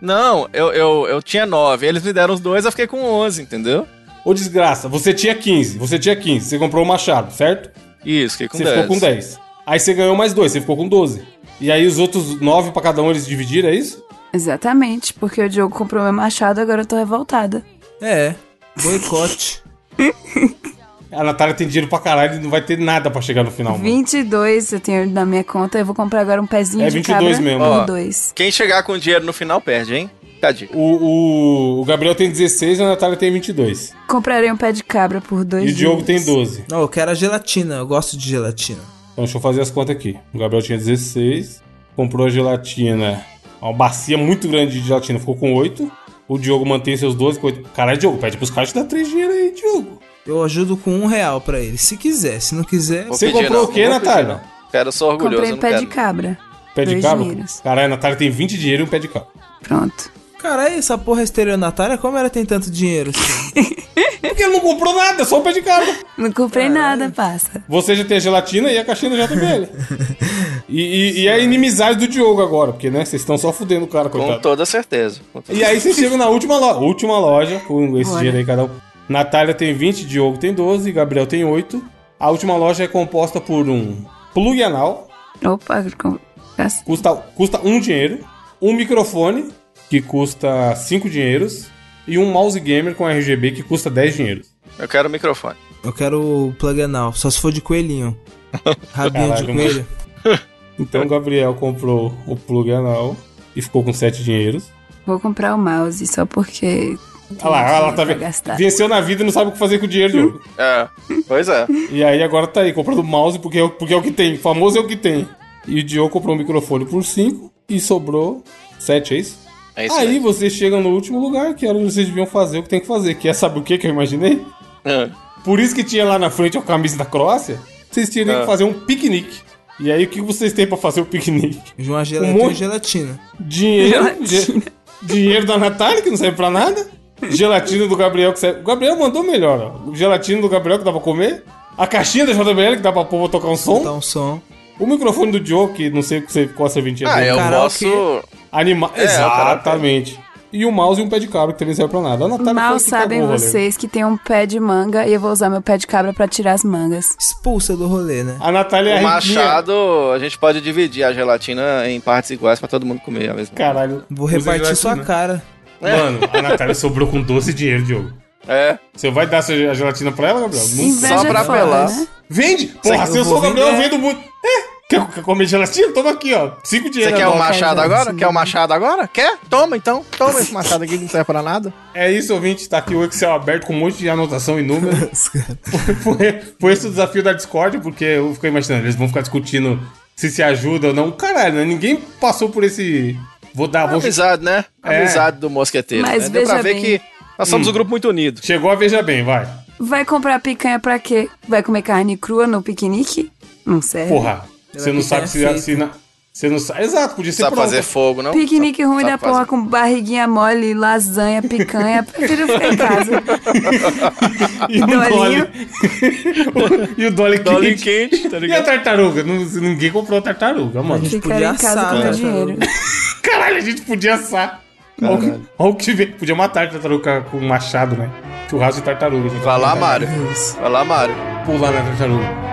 Não, eu, eu, eu tinha nove. Eles me deram os dois, eu fiquei com onze, entendeu? Ô desgraça, você tinha 15. Você tinha 15. Você comprou o machado, certo? Isso, fiquei com você dez. ficou com 10. Aí você ganhou mais dois, você ficou com 12. E aí os outros 9 pra cada um eles dividiram, é isso? Exatamente, porque o Diogo comprou meu machado, agora eu tô revoltada. É, boicote. *laughs* A Natália tem dinheiro pra caralho e não vai ter nada pra chegar no final. mano. 22 eu tenho na minha conta, eu vou comprar agora um pezinho É de 22 cabra mesmo. Ó. dois. Quem chegar com dinheiro no final perde, hein? Cadê? O, o, o Gabriel tem 16 e a Natália tem 22. Comprarei um pé de cabra por dois E o Diogo tem euros. 12. Não, eu quero a gelatina. Eu gosto de gelatina. Então deixa eu fazer as contas aqui. O Gabriel tinha 16, comprou a gelatina, uma bacia muito grande de gelatina, ficou com 8. O Diogo mantém seus 12 com 8. Caralho, Diogo, pede pros caras te dar 3 dinheiro aí, Diogo. Eu ajudo com um real pra ele. Se quiser, se não quiser. Vou Você comprou não, o quê, Natália? Quero, sou orgulhoso. Comprei eu um não pé quero. de cabra. Pé de cabra? dinheiros. Caralho, a Natália tem 20 dinheiro e um pé de cabra. Pronto. Caralho, essa porra estelionatária, como ela tem tanto dinheiro assim? *laughs* Porque ele não comprou nada, só o pé de cabra. Não comprei nada, passa. Você já tem a gelatina e a caixinha da JBL. *laughs* e, e, e a inimizade do Diogo agora, porque, né, vocês estão só fudendo o cara, Com coitado. toda certeza. Com toda- E aí vocês chegam na última loja, última loja, com esse Bora. dinheiro aí cada um. Natália tem 20, Diogo tem 12, Gabriel tem 8. A última loja é composta por um plug anal, Opa, custa, custa um dinheiro, um microfone, que custa 5 dinheiros, e um mouse gamer com RGB, que custa 10 dinheiros. Eu quero o microfone. Eu quero o plug anal, só se for de coelhinho. *laughs* Rabinho de Caralho, coelho. *laughs* Então o Gabriel comprou o plug anal e ficou com 7 dinheiros. vou comprar o mouse só porque. Olha lá, ela tá pra ve- gastar. venceu na vida e não sabe o que fazer com o dinheiro, Diogo. É, pois é. E aí agora tá aí, comprando mouse porque é, o- porque é o que tem. Famoso é o que tem. E o Diogo comprou um microfone por 5 e sobrou 7, é isso? É isso aí aí. vocês chegam no último lugar, que era onde vocês deviam fazer o que tem que fazer. Que é, sabe o que que eu imaginei? É. Por isso que tinha lá na frente a camisa da Croácia, vocês teriam Ah. que fazer um piquenique. E aí o que vocês têm pra fazer o piquenique? De uma gel... Um monte- gelatina. Dinheiro. Gelatina. ge- dinheiro da Natália, que não serve pra nada. Gelatina do Gabriel, que serve. O Gabriel mandou melhor, ó. Gelatina do Gabriel, que dá pra comer. A caixinha da JBL, que dá pra pôr pra tocar um som. Botar um som. O microfone do Joe, que não sei você- qual a serventia Ah, dele. eu Karaokê. posso. Anima... É, Exatamente. E o mouse e um pé de cabra, que também serve pra nada. A Natália Mal sabem cagou o vocês que tem um pé de manga e eu vou usar meu pé de cabra pra tirar as mangas. Expulsa do rolê, né? A Natália é O machado, a gente pode dividir a gelatina em partes iguais pra todo mundo comer a mesma. Caralho. Vou repartir sua cara. Mano, a Natália sobrou com doce dinheiro, Diogo. É. Você vai dar a gelatina pra ela, Gabriel? Não Só pra é foda, apelar. né? Vende! Porra, se eu sou o Gabriel, eu vendo muito. É, quer, quer comer gelatina? Toma aqui, ó. Cinco Você dinheiros. quer o agora. machado agora? Quer o machado agora? Quer? Toma então. Toma esse machado aqui que não serve pra nada. É isso, ouvinte. Tá aqui o Excel aberto com um monte de anotação e número. *laughs* Os caras. foi, foi esse o desafio da Discord, porque eu fico imaginando, eles vão ficar discutindo se se ajuda ou não. Caralho, né? Ninguém passou por esse. Vou dar, vou. Amizade, né? É. Amizade do mosqueteiro. Mas né? Deu pra veja ver bem. que nós somos um grupo muito unido. Chegou a veja bem, vai. Vai comprar picanha pra quê? Vai comer carne crua no piquenique? Não serve. Porra, você não sabe se. feita. se na- Você não sabe. Exato, podia ser Sabe pronto. fazer fogo, não? Piquenique Sabe- ruim sabe da porra fazer. com barriguinha mole, lasanha, picanha. *laughs* Prefiro ficar em casa. *laughs* E o Dolinho. Dolly. *laughs* e o Dolly, Dolly quente. quente, tá E a tartaruga? Ninguém comprou a tartaruga, mano. gente Ficar podia em casa assar, com meu né? dinheiro. Caralho, a gente podia assar. Olha o que- olha o que vem. Podia matar a tartaruga com um machado, né? Churrasco de tartaruga. gente. Vai lá, Mário. Vai lá, Mário. Pular na tartaruga.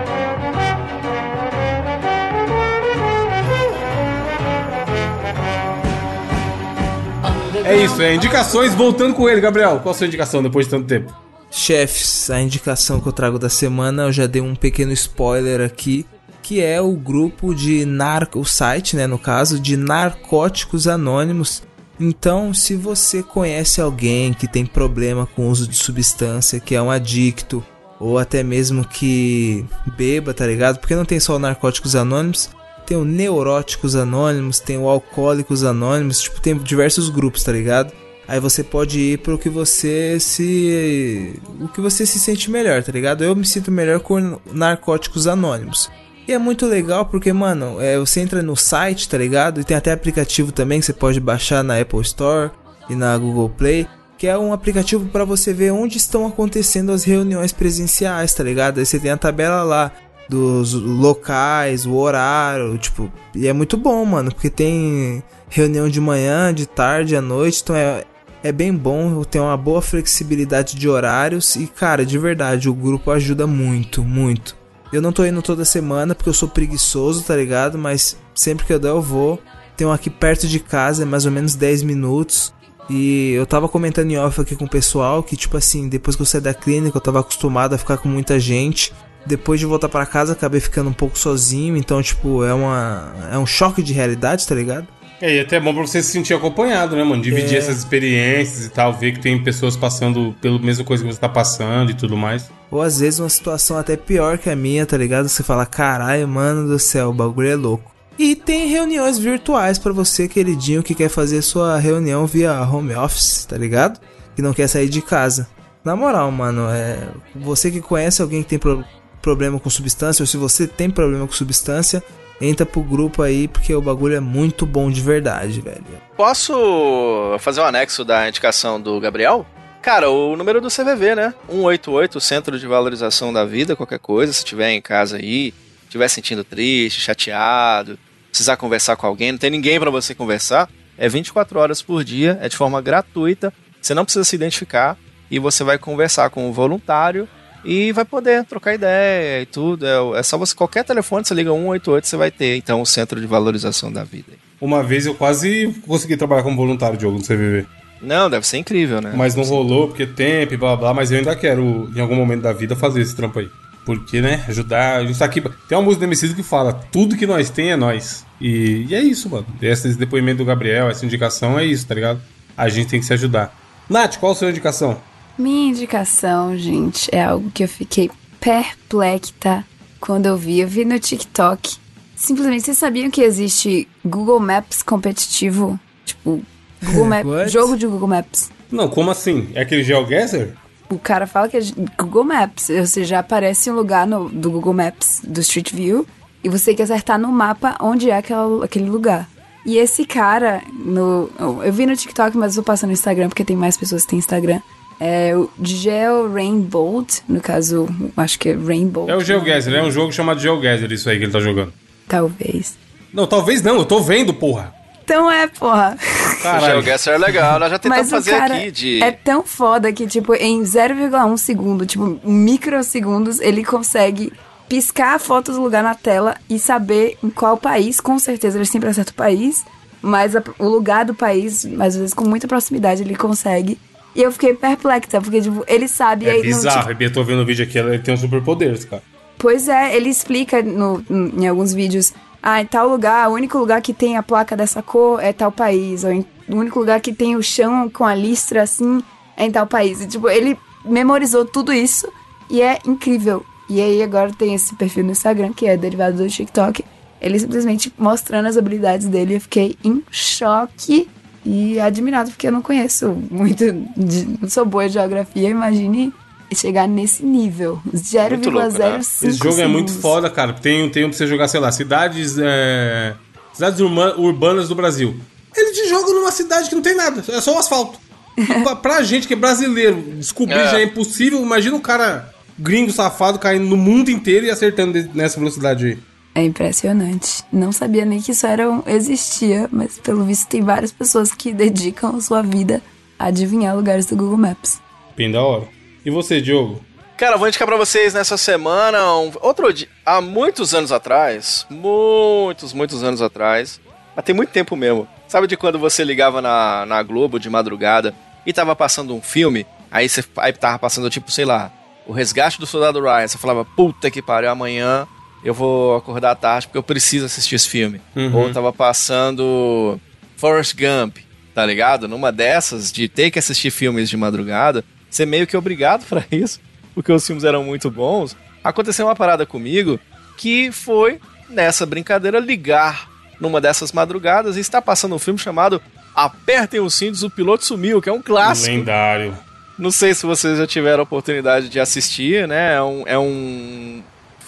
É isso, é indicações voltando com ele, Gabriel. Qual a sua indicação depois de tanto tempo? Chefes, a indicação que eu trago da semana, eu já dei um pequeno spoiler aqui, que é o grupo de narco, o site, né, no caso, de narcóticos anônimos. Então, se você conhece alguém que tem problema com o uso de substância, que é um adicto, ou até mesmo que beba, tá ligado? Porque não tem só Narcóticos Anônimos, tem o Neuróticos Anônimos, tem o Alcoólicos Anônimos, tipo, tem diversos grupos, tá ligado? Aí você pode ir pro que você se. o que você se sente melhor, tá ligado? Eu me sinto melhor com Narcóticos Anônimos. E é muito legal porque, mano, é, você entra no site, tá ligado? E tem até aplicativo também que você pode baixar na Apple Store e na Google Play que é um aplicativo para você ver onde estão acontecendo as reuniões presenciais, tá ligado? Aí você tem a tabela lá dos locais, o horário, tipo, e é muito bom, mano, porque tem reunião de manhã, de tarde, à noite, então é, é bem bom, tem uma boa flexibilidade de horários e, cara, de verdade, o grupo ajuda muito, muito. Eu não tô indo toda semana porque eu sou preguiçoso, tá ligado? Mas sempre que eu der eu vou. Tem um aqui perto de casa, é mais ou menos 10 minutos. E eu tava comentando em off aqui com o pessoal que, tipo assim, depois que eu saí da clínica, eu tava acostumado a ficar com muita gente. Depois de voltar para casa, acabei ficando um pouco sozinho. Então, tipo, é, uma, é um choque de realidade, tá ligado? É, e até é bom pra você se sentir acompanhado, né, mano? Dividir É. essas experiências e tal, ver que tem pessoas passando pela mesma coisa que você tá passando e tudo mais. Ou às vezes uma situação até pior que a minha, tá ligado? Você fala, caralho, mano do céu, o bagulho é louco. E tem reuniões virtuais pra você, queridinho, que quer fazer sua reunião via home office, tá ligado? Que não quer sair de casa. Na moral, mano, é. Você que conhece alguém que tem pro- problema com substância, ou se você tem problema com substância, entra pro grupo aí, porque o bagulho é muito bom de verdade, velho. Posso fazer um anexo da indicação do Gabriel? Cara, o número do CVV, né? 188, Centro de Valorização da Vida, qualquer coisa, se tiver em casa aí, estiver sentindo triste, chateado, precisar conversar com alguém, não tem ninguém pra você conversar, é 24 horas por dia, é de forma gratuita, você não precisa se identificar e você vai conversar com o voluntário e vai poder trocar ideia e tudo. É, é só você, qualquer telefone, você liga 188, você vai ter então o Centro de Valorização da Vida. Uma vez eu quase consegui trabalhar como voluntário, Diogo, no CVV. Não, deve ser incrível, né? Mas não rolou, porque tempo e blá blá, mas eu ainda quero, em algum momento da vida, fazer esse trampo aí. Porque, né, ajudar. A gente tá aqui. Tem uma música do Emicida que fala: tudo que nós tem é nós. E, e é isso, mano. Esse depoimento do Gabriel, essa indicação é isso, tá ligado? A gente tem que se ajudar. Nath, qual a sua indicação? Minha indicação, gente, é algo que eu fiquei perplexa quando eu vi. Eu vi no TikTok. Simplesmente, vocês sabiam que existe Google Maps competitivo? Tipo, Google Maps, What? jogo de Google Maps. Não, como assim? É aquele GeoGuessr? O cara fala que é Google Maps, ou seja, aparece um lugar no, do Google Maps, do Street View, e você tem que acertar no mapa onde é aquela, aquele lugar. E esse cara, no, eu vi no TikTok, mas eu vou passar no Instagram, porque tem mais pessoas que têm Instagram. É o Gel Rainbow, no caso, acho que é Rainbow. É o GeoGuessr, é um jogo chamado GeoGuessr, isso aí que ele tá jogando. Talvez. Não, talvez não, eu tô vendo, porra. Então é, porra. O Caralho. GeoGuessr é legal, nós já tentamos Mas o fazer cara aqui de. é tão foda que, tipo, em 0,1 segundo, tipo, microsegundos, ele consegue piscar a foto do lugar na tela e saber em qual país, com certeza ele sempre acerta o país, mas a- o lugar do país, às vezes com muita proximidade, ele consegue. E eu fiquei perplexa, porque, tipo, ele sabe... É aí bizarro, eu tô vendo o vídeo aqui, ele tem uns superpoderes, cara. Pois é, ele explica no, em alguns vídeos. Ah, em tal lugar, o único lugar que tem a placa dessa cor é tal país. Ou em- o único lugar que tem o chão com a listra assim é em tal país. E, tipo, ele memorizou tudo isso e é incrível. E aí agora tem esse perfil no Instagram, que é derivado do TikTok. Ele simplesmente mostrando as habilidades dele. Eu fiquei em choque e admirado, porque eu não conheço muito. De, não sou boa em geografia, imagine chegar nesse nível. Muito louco, né? 0,05 Esse jogo é muito segundos. foda, cara. Tem, tem um pra você jogar, sei lá, cidades. é, cidades urbanas do Brasil. Ele te joga numa cidade que não tem nada, é só o asfalto. *laughs* pra, pra gente que é brasileiro, descobrir É. já é impossível. Imagina um cara gringo safado caindo no mundo inteiro e acertando de- nessa velocidade aí. É impressionante. Não sabia nem que isso era um, existia, mas pelo visto tem várias pessoas que dedicam a sua vida a adivinhar lugares do Google Maps. Bem da hora. E você, Diogo? Cara, vou indicar pra vocês nessa semana um outro dia. Há muitos anos atrás, muitos, muitos anos atrás, mas tem muito tempo mesmo. Sabe de quando você ligava na, na Globo de madrugada e tava passando um filme, aí você aí tava passando, tipo, sei lá, o resgate do soldado Ryan. Você falava, puta que pariu, amanhã eu vou acordar tarde porque eu preciso assistir esse filme. Uhum. Ou tava passando Forrest Gump, tá ligado? Numa dessas, de ter que assistir filmes de madrugada, ser meio que obrigado *laughs* pra isso, porque os filmes eram muito bons. Aconteceu uma parada comigo que foi nessa brincadeira ligar numa dessas madrugadas e está passando um filme chamado Apertem os cintos, o piloto sumiu, que é um clássico. Lendário. Não sei se vocês já tiveram a oportunidade de assistir, né? É um, é um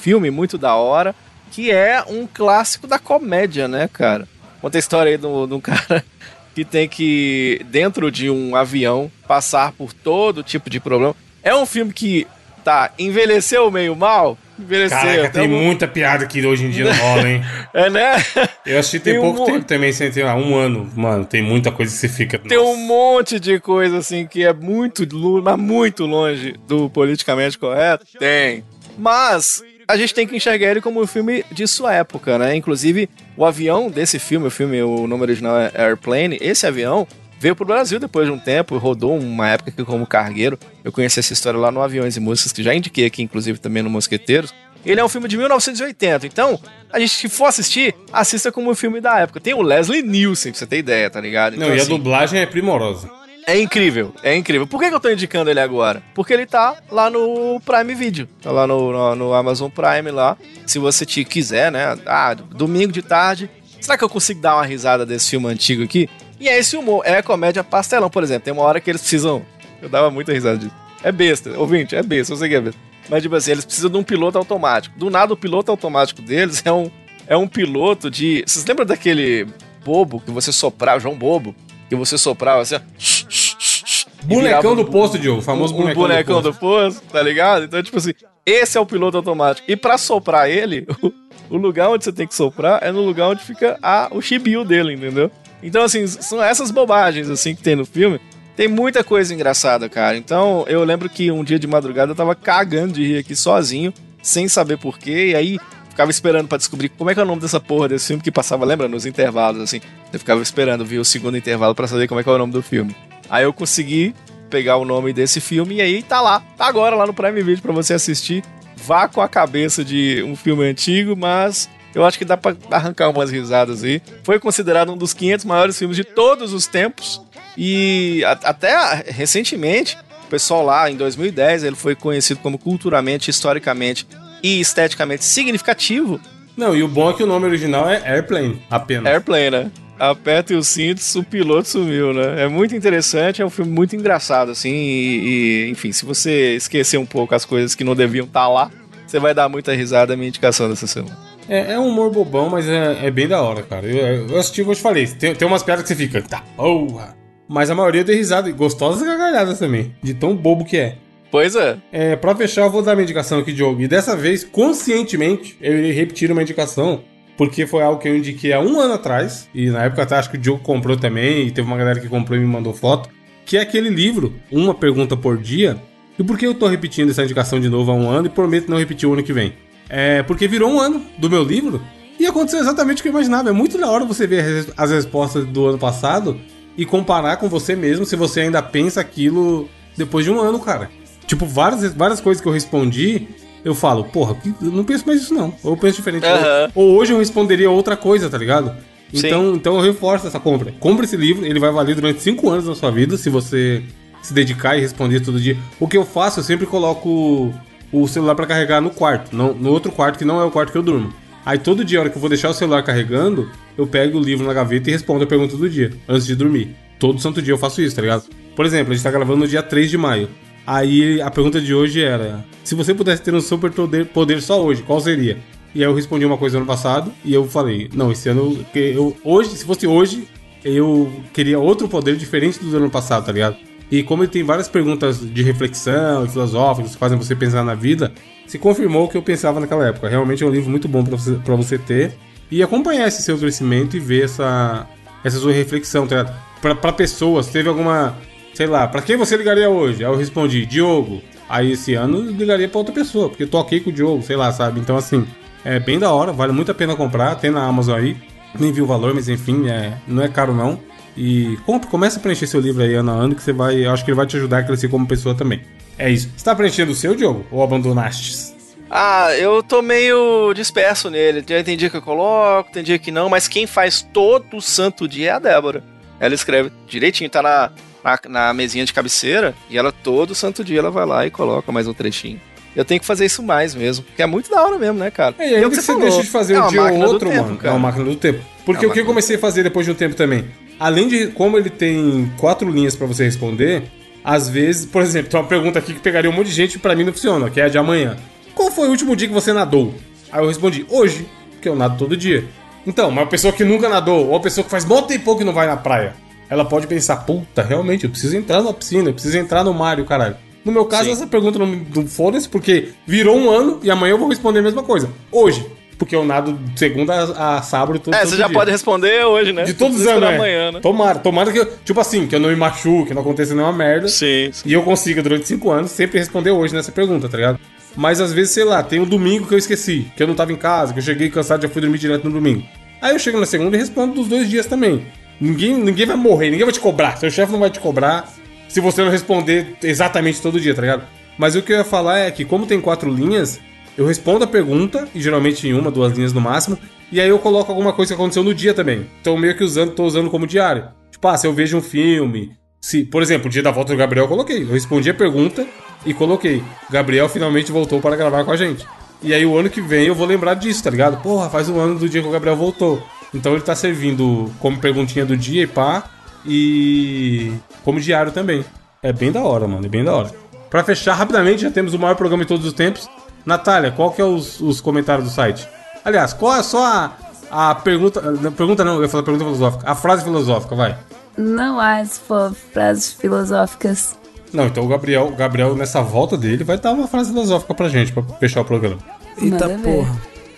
filme muito da hora, que é um clássico da comédia, né, cara? Conta a história aí de um cara *laughs* que tem que, dentro de um avião, passar por todo tipo de problema. É um filme que, tá, envelheceu meio mal, envelheceu. Caraca, tem então- muita piada que hoje em dia não rola, hein? *laughs* É, né? Eu assisti tem, Tem um pouco monte- tempo também, sem ter lá, um ano. Mano, tem muita coisa que você fica. Tem um nossa. monte de coisa assim que é muito, mas muito longe do politicamente correto. Tem. Mas a gente tem que enxergar ele como um filme de sua época, né? Inclusive, o avião desse filme, o filme, o nome original é Airplane, esse avião veio pro Brasil depois de um tempo, rodou uma época aqui como cargueiro. Eu conheci essa história lá no Aviões e Músicas, que já indiquei aqui, inclusive, também no Mosqueteiros. Ele é um filme de 1980, então, a gente que for assistir, assista como um filme da época. Tem o Leslie Nielsen, pra você ter ideia, tá ligado? Não, Então, e a assim, dublagem é primorosa. É incrível, é incrível. Por que, que eu tô indicando ele agora? Porque ele tá lá no Prime Video. Tá lá no, no, no Amazon Prime lá. Se você te quiser, né? Ah, domingo de tarde. Será que eu consigo dar uma risada desse filme antigo aqui? E é esse humor, é comédia pastelão, por exemplo. Tem uma hora que eles precisam. Eu dava muita risada disso. É besta, ouvinte, é besta, eu sei que é besta. Mas, tipo assim, eles precisam de um piloto automático. Do nada, o piloto automático deles é um, é um piloto de. Vocês lembram daquele bobo que você soprava, João Bobo? Que você soprava assim, ó. Bonecão do posto, Diogo. O famoso um bonecão, bonecão do do posto. posto, tá ligado? Então, tipo assim, esse é o piloto automático. E pra soprar ele, *laughs* o, lugar onde você tem que soprar é no lugar onde fica a, o chibio dele, entendeu? Então, assim, são essas bobagens, assim, que tem no filme. Tem muita coisa engraçada, cara. Então, eu lembro que um dia de madrugada eu tava cagando de rir aqui sozinho, sem saber porquê, e aí ficava esperando pra descobrir como é que é o nome dessa porra desse filme que passava, lembra? Nos intervalos, assim. Eu ficava esperando ver o segundo intervalo pra saber como é que é o nome do filme. Aí eu consegui pegar o nome desse filme e aí tá lá, tá agora lá no Prime Video pra você assistir. Vá com a cabeça de um filme antigo, mas eu acho que dá pra arrancar umas risadas aí. Foi considerado um dos 500 maiores filmes de todos os tempos e até recentemente, o pessoal lá em 2010, ele foi conhecido como culturalmente, historicamente e esteticamente significativo Não, e o bom é que o nome original é Airplane, apenas. Airplane, né? Aperta os cintos, o piloto sumiu, né? É muito interessante, é um filme muito engraçado, assim, e, e, enfim, se você esquecer um pouco as coisas que não deviam estar lá, você vai dar muita risada, é a minha indicação dessa semana. É, é um humor bobão, mas é, é bem da hora, cara. Eu, eu assisti, como eu te falei, tem, tem umas piadas que você fica, tá, porra. Mas a maioria deu risada, e gostosas gargalhadas também, de tão bobo que é. Pois é. É, pra fechar, eu vou dar minha indicação aqui, Diogo. E dessa vez, conscientemente, eu irei repetir uma indicação, porque foi algo que eu indiquei há um ano atrás, e na época até acho que o Diogo comprou também, e teve uma galera que comprou e me mandou foto, que é aquele livro, Uma Pergunta por Dia. E por que eu tô repetindo essa indicação de novo há um ano e prometo não repetir o ano que vem? É porque virou um ano do meu livro e aconteceu exatamente o que eu imaginava. É muito da hora você ver as- as respostas do ano passado e comparar com você mesmo se você ainda pensa aquilo depois de um ano, cara. Tipo, várias, várias coisas que eu respondi, eu falo, porra, eu não penso mais isso não. Ou eu penso diferente. Aham. Ou, ou hoje eu responderia outra coisa, tá ligado? Sim. Então, então eu reforço essa compra. Compre esse livro, ele vai valer durante 5 anos na sua vida, se você se dedicar e responder todo dia. O que eu faço, eu sempre coloco o celular pra carregar no quarto, não, no outro quarto que não é o quarto que eu durmo. Aí todo dia, a hora que eu vou deixar o celular carregando, eu pego o livro na gaveta e respondo a pergunta do dia, antes de dormir. Todo santo dia eu faço isso, tá ligado? Por exemplo, a gente tá gravando no dia 3 de maio. Aí a pergunta de hoje era: se você pudesse ter um super poder, só hoje, qual seria? E aí eu respondi uma coisa ano passado e eu falei: não, esse ano eu, hoje, se fosse hoje, eu queria outro poder diferente do ano passado, tá ligado? E como ele tem várias perguntas de reflexão filosóficas que fazem você pensar na vida, se confirmou o que eu pensava naquela época. Realmente é um livro muito bom pra você, pra você ter e acompanhar esse seu crescimento e ver essa, essa sua reflexão, tá ligado? Pra, pra pessoas, teve alguma, sei lá, pra quem você ligaria hoje? Aí eu respondi, Diogo. Aí esse ano eu ligaria pra outra pessoa, porque ok com o Diogo, sei lá, sabe? Então assim, é bem da hora, vale muito a pena comprar, tem na Amazon aí. Nem vi o valor, mas enfim, é, não é caro não. E compra, começa a preencher seu livro aí ano a ano, que você vai. Eu acho que ele vai te ajudar a crescer como pessoa também. É isso. Você tá preenchendo o seu, Diogo? Ou abandonaste? Ah, eu tô meio disperso nele. Tem dia que eu coloco, tem dia que não, mas quem faz todo santo dia é a Débora. Ela escreve direitinho, tá na, na, na mesinha de cabeceira, e ela todo santo dia ela vai lá e coloca mais um trechinho. Eu tenho que fazer isso mais mesmo, porque é muito da hora mesmo, né, cara? É, e ainda o que você falou, deixa de fazer é um dia ou outro, tempo, mano. cara. É uma máquina do tempo. Porque É o que eu comecei a fazer depois de um tempo também? Além de como ele tem quatro linhas pra você responder, às vezes, por exemplo, tem uma pergunta aqui que pegaria um monte de gente e pra mim não funciona, que é a de amanhã. Qual foi o último dia que você nadou? Aí eu respondi, hoje, porque eu nado todo dia. Então, uma pessoa que nunca nadou, ou uma pessoa que faz mó tempo que não vai na praia, ela pode pensar, puta, realmente, eu preciso entrar na piscina, eu preciso entrar no mar, caralho. No meu caso, Sim. essa pergunta não, me- não foda-se, porque virou um ano e amanhã eu vou responder a mesma coisa. Hoje. Porque eu nado de segunda a, a sábado todo É, todo você já dia. pode responder hoje, né? De todos os anos, né? amanhã, né? Tomara, tomara que eu, tipo assim, que eu não me machuque, que não aconteça nenhuma merda. Sim, sim. E eu consiga, durante cinco anos, sempre responder hoje nessa pergunta, tá ligado? Mas às vezes, sei lá, tem um domingo que eu esqueci, que eu não tava em casa, que eu cheguei cansado já fui dormir direto no domingo. Aí eu chego na segunda e respondo dos dois dias também. Ninguém, ninguém vai morrer, ninguém vai te cobrar. Seu chefe não vai te cobrar se você não responder exatamente todo dia, tá ligado? Mas o que eu ia falar é que, como tem quatro linhas, eu respondo a pergunta, e geralmente em uma, duas linhas no máximo, e aí eu coloco alguma coisa que aconteceu no dia também. Então meio que usando, tô usando como diário. Tipo, ah, se eu vejo um filme. Se, por exemplo, o dia da volta do Gabriel eu coloquei. Eu respondi a pergunta e coloquei. Gabriel finalmente voltou para gravar com a gente. E aí o ano que vem eu vou lembrar disso, tá ligado? Porra, faz um ano do dia que o Gabriel voltou. Então ele tá servindo como perguntinha do dia e pá. E como diário também. É bem da hora, mano. É bem da hora. Pra fechar rapidamente, já temos o maior programa de todos os tempos. Natália, qual que é os, os comentários do site? Aliás, qual é só a, a pergunta. Pergunta não, eu ia falar pergunta filosófica. A frase filosófica, vai. Não há frases filosóficas. Não, então o Gabriel, o Gabriel, nessa volta dele, vai dar uma frase filosófica pra gente, pra fechar o programa. Eita Nada a ver.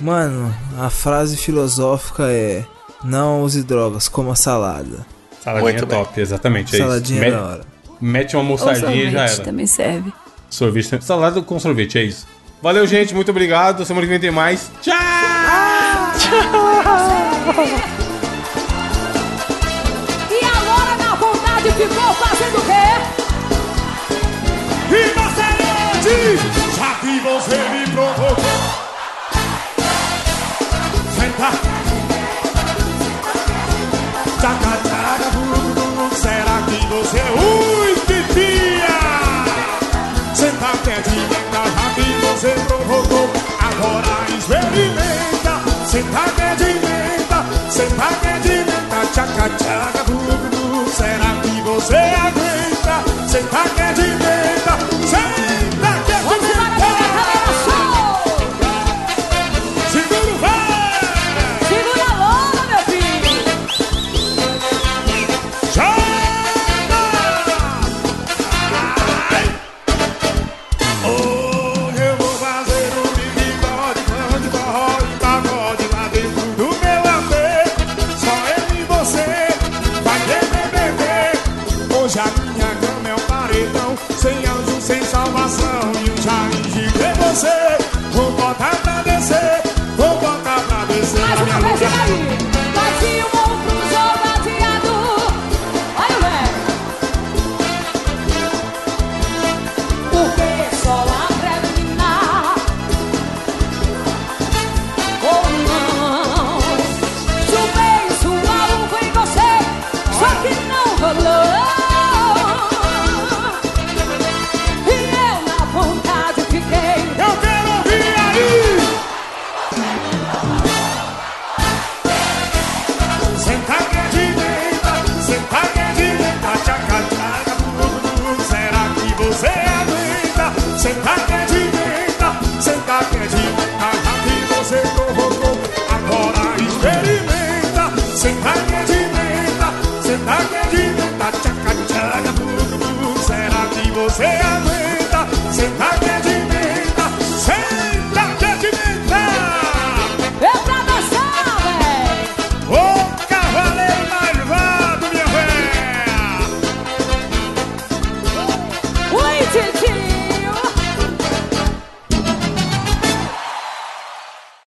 Mano, a frase filosófica é: Não use drogas, coma salada. Saladinha Muito bem. top, exatamente. É Saladinha isso. é da hora. Mete uma Ou moçadinha e já sorvete era. também serve. Sorvete, salada com sorvete, é isso. Valeu, gente, muito obrigado. Semana que vem tem mais. Tchau! E agora na vontade ficou fazendo o quê? E Marcelete, já que você provocou. Agora experimenta. Senta quietinha, senta quietinha. Tchaca, tchaca, bum, bum, bum. Será que você aguenta? Senta quietinha, senta Vamos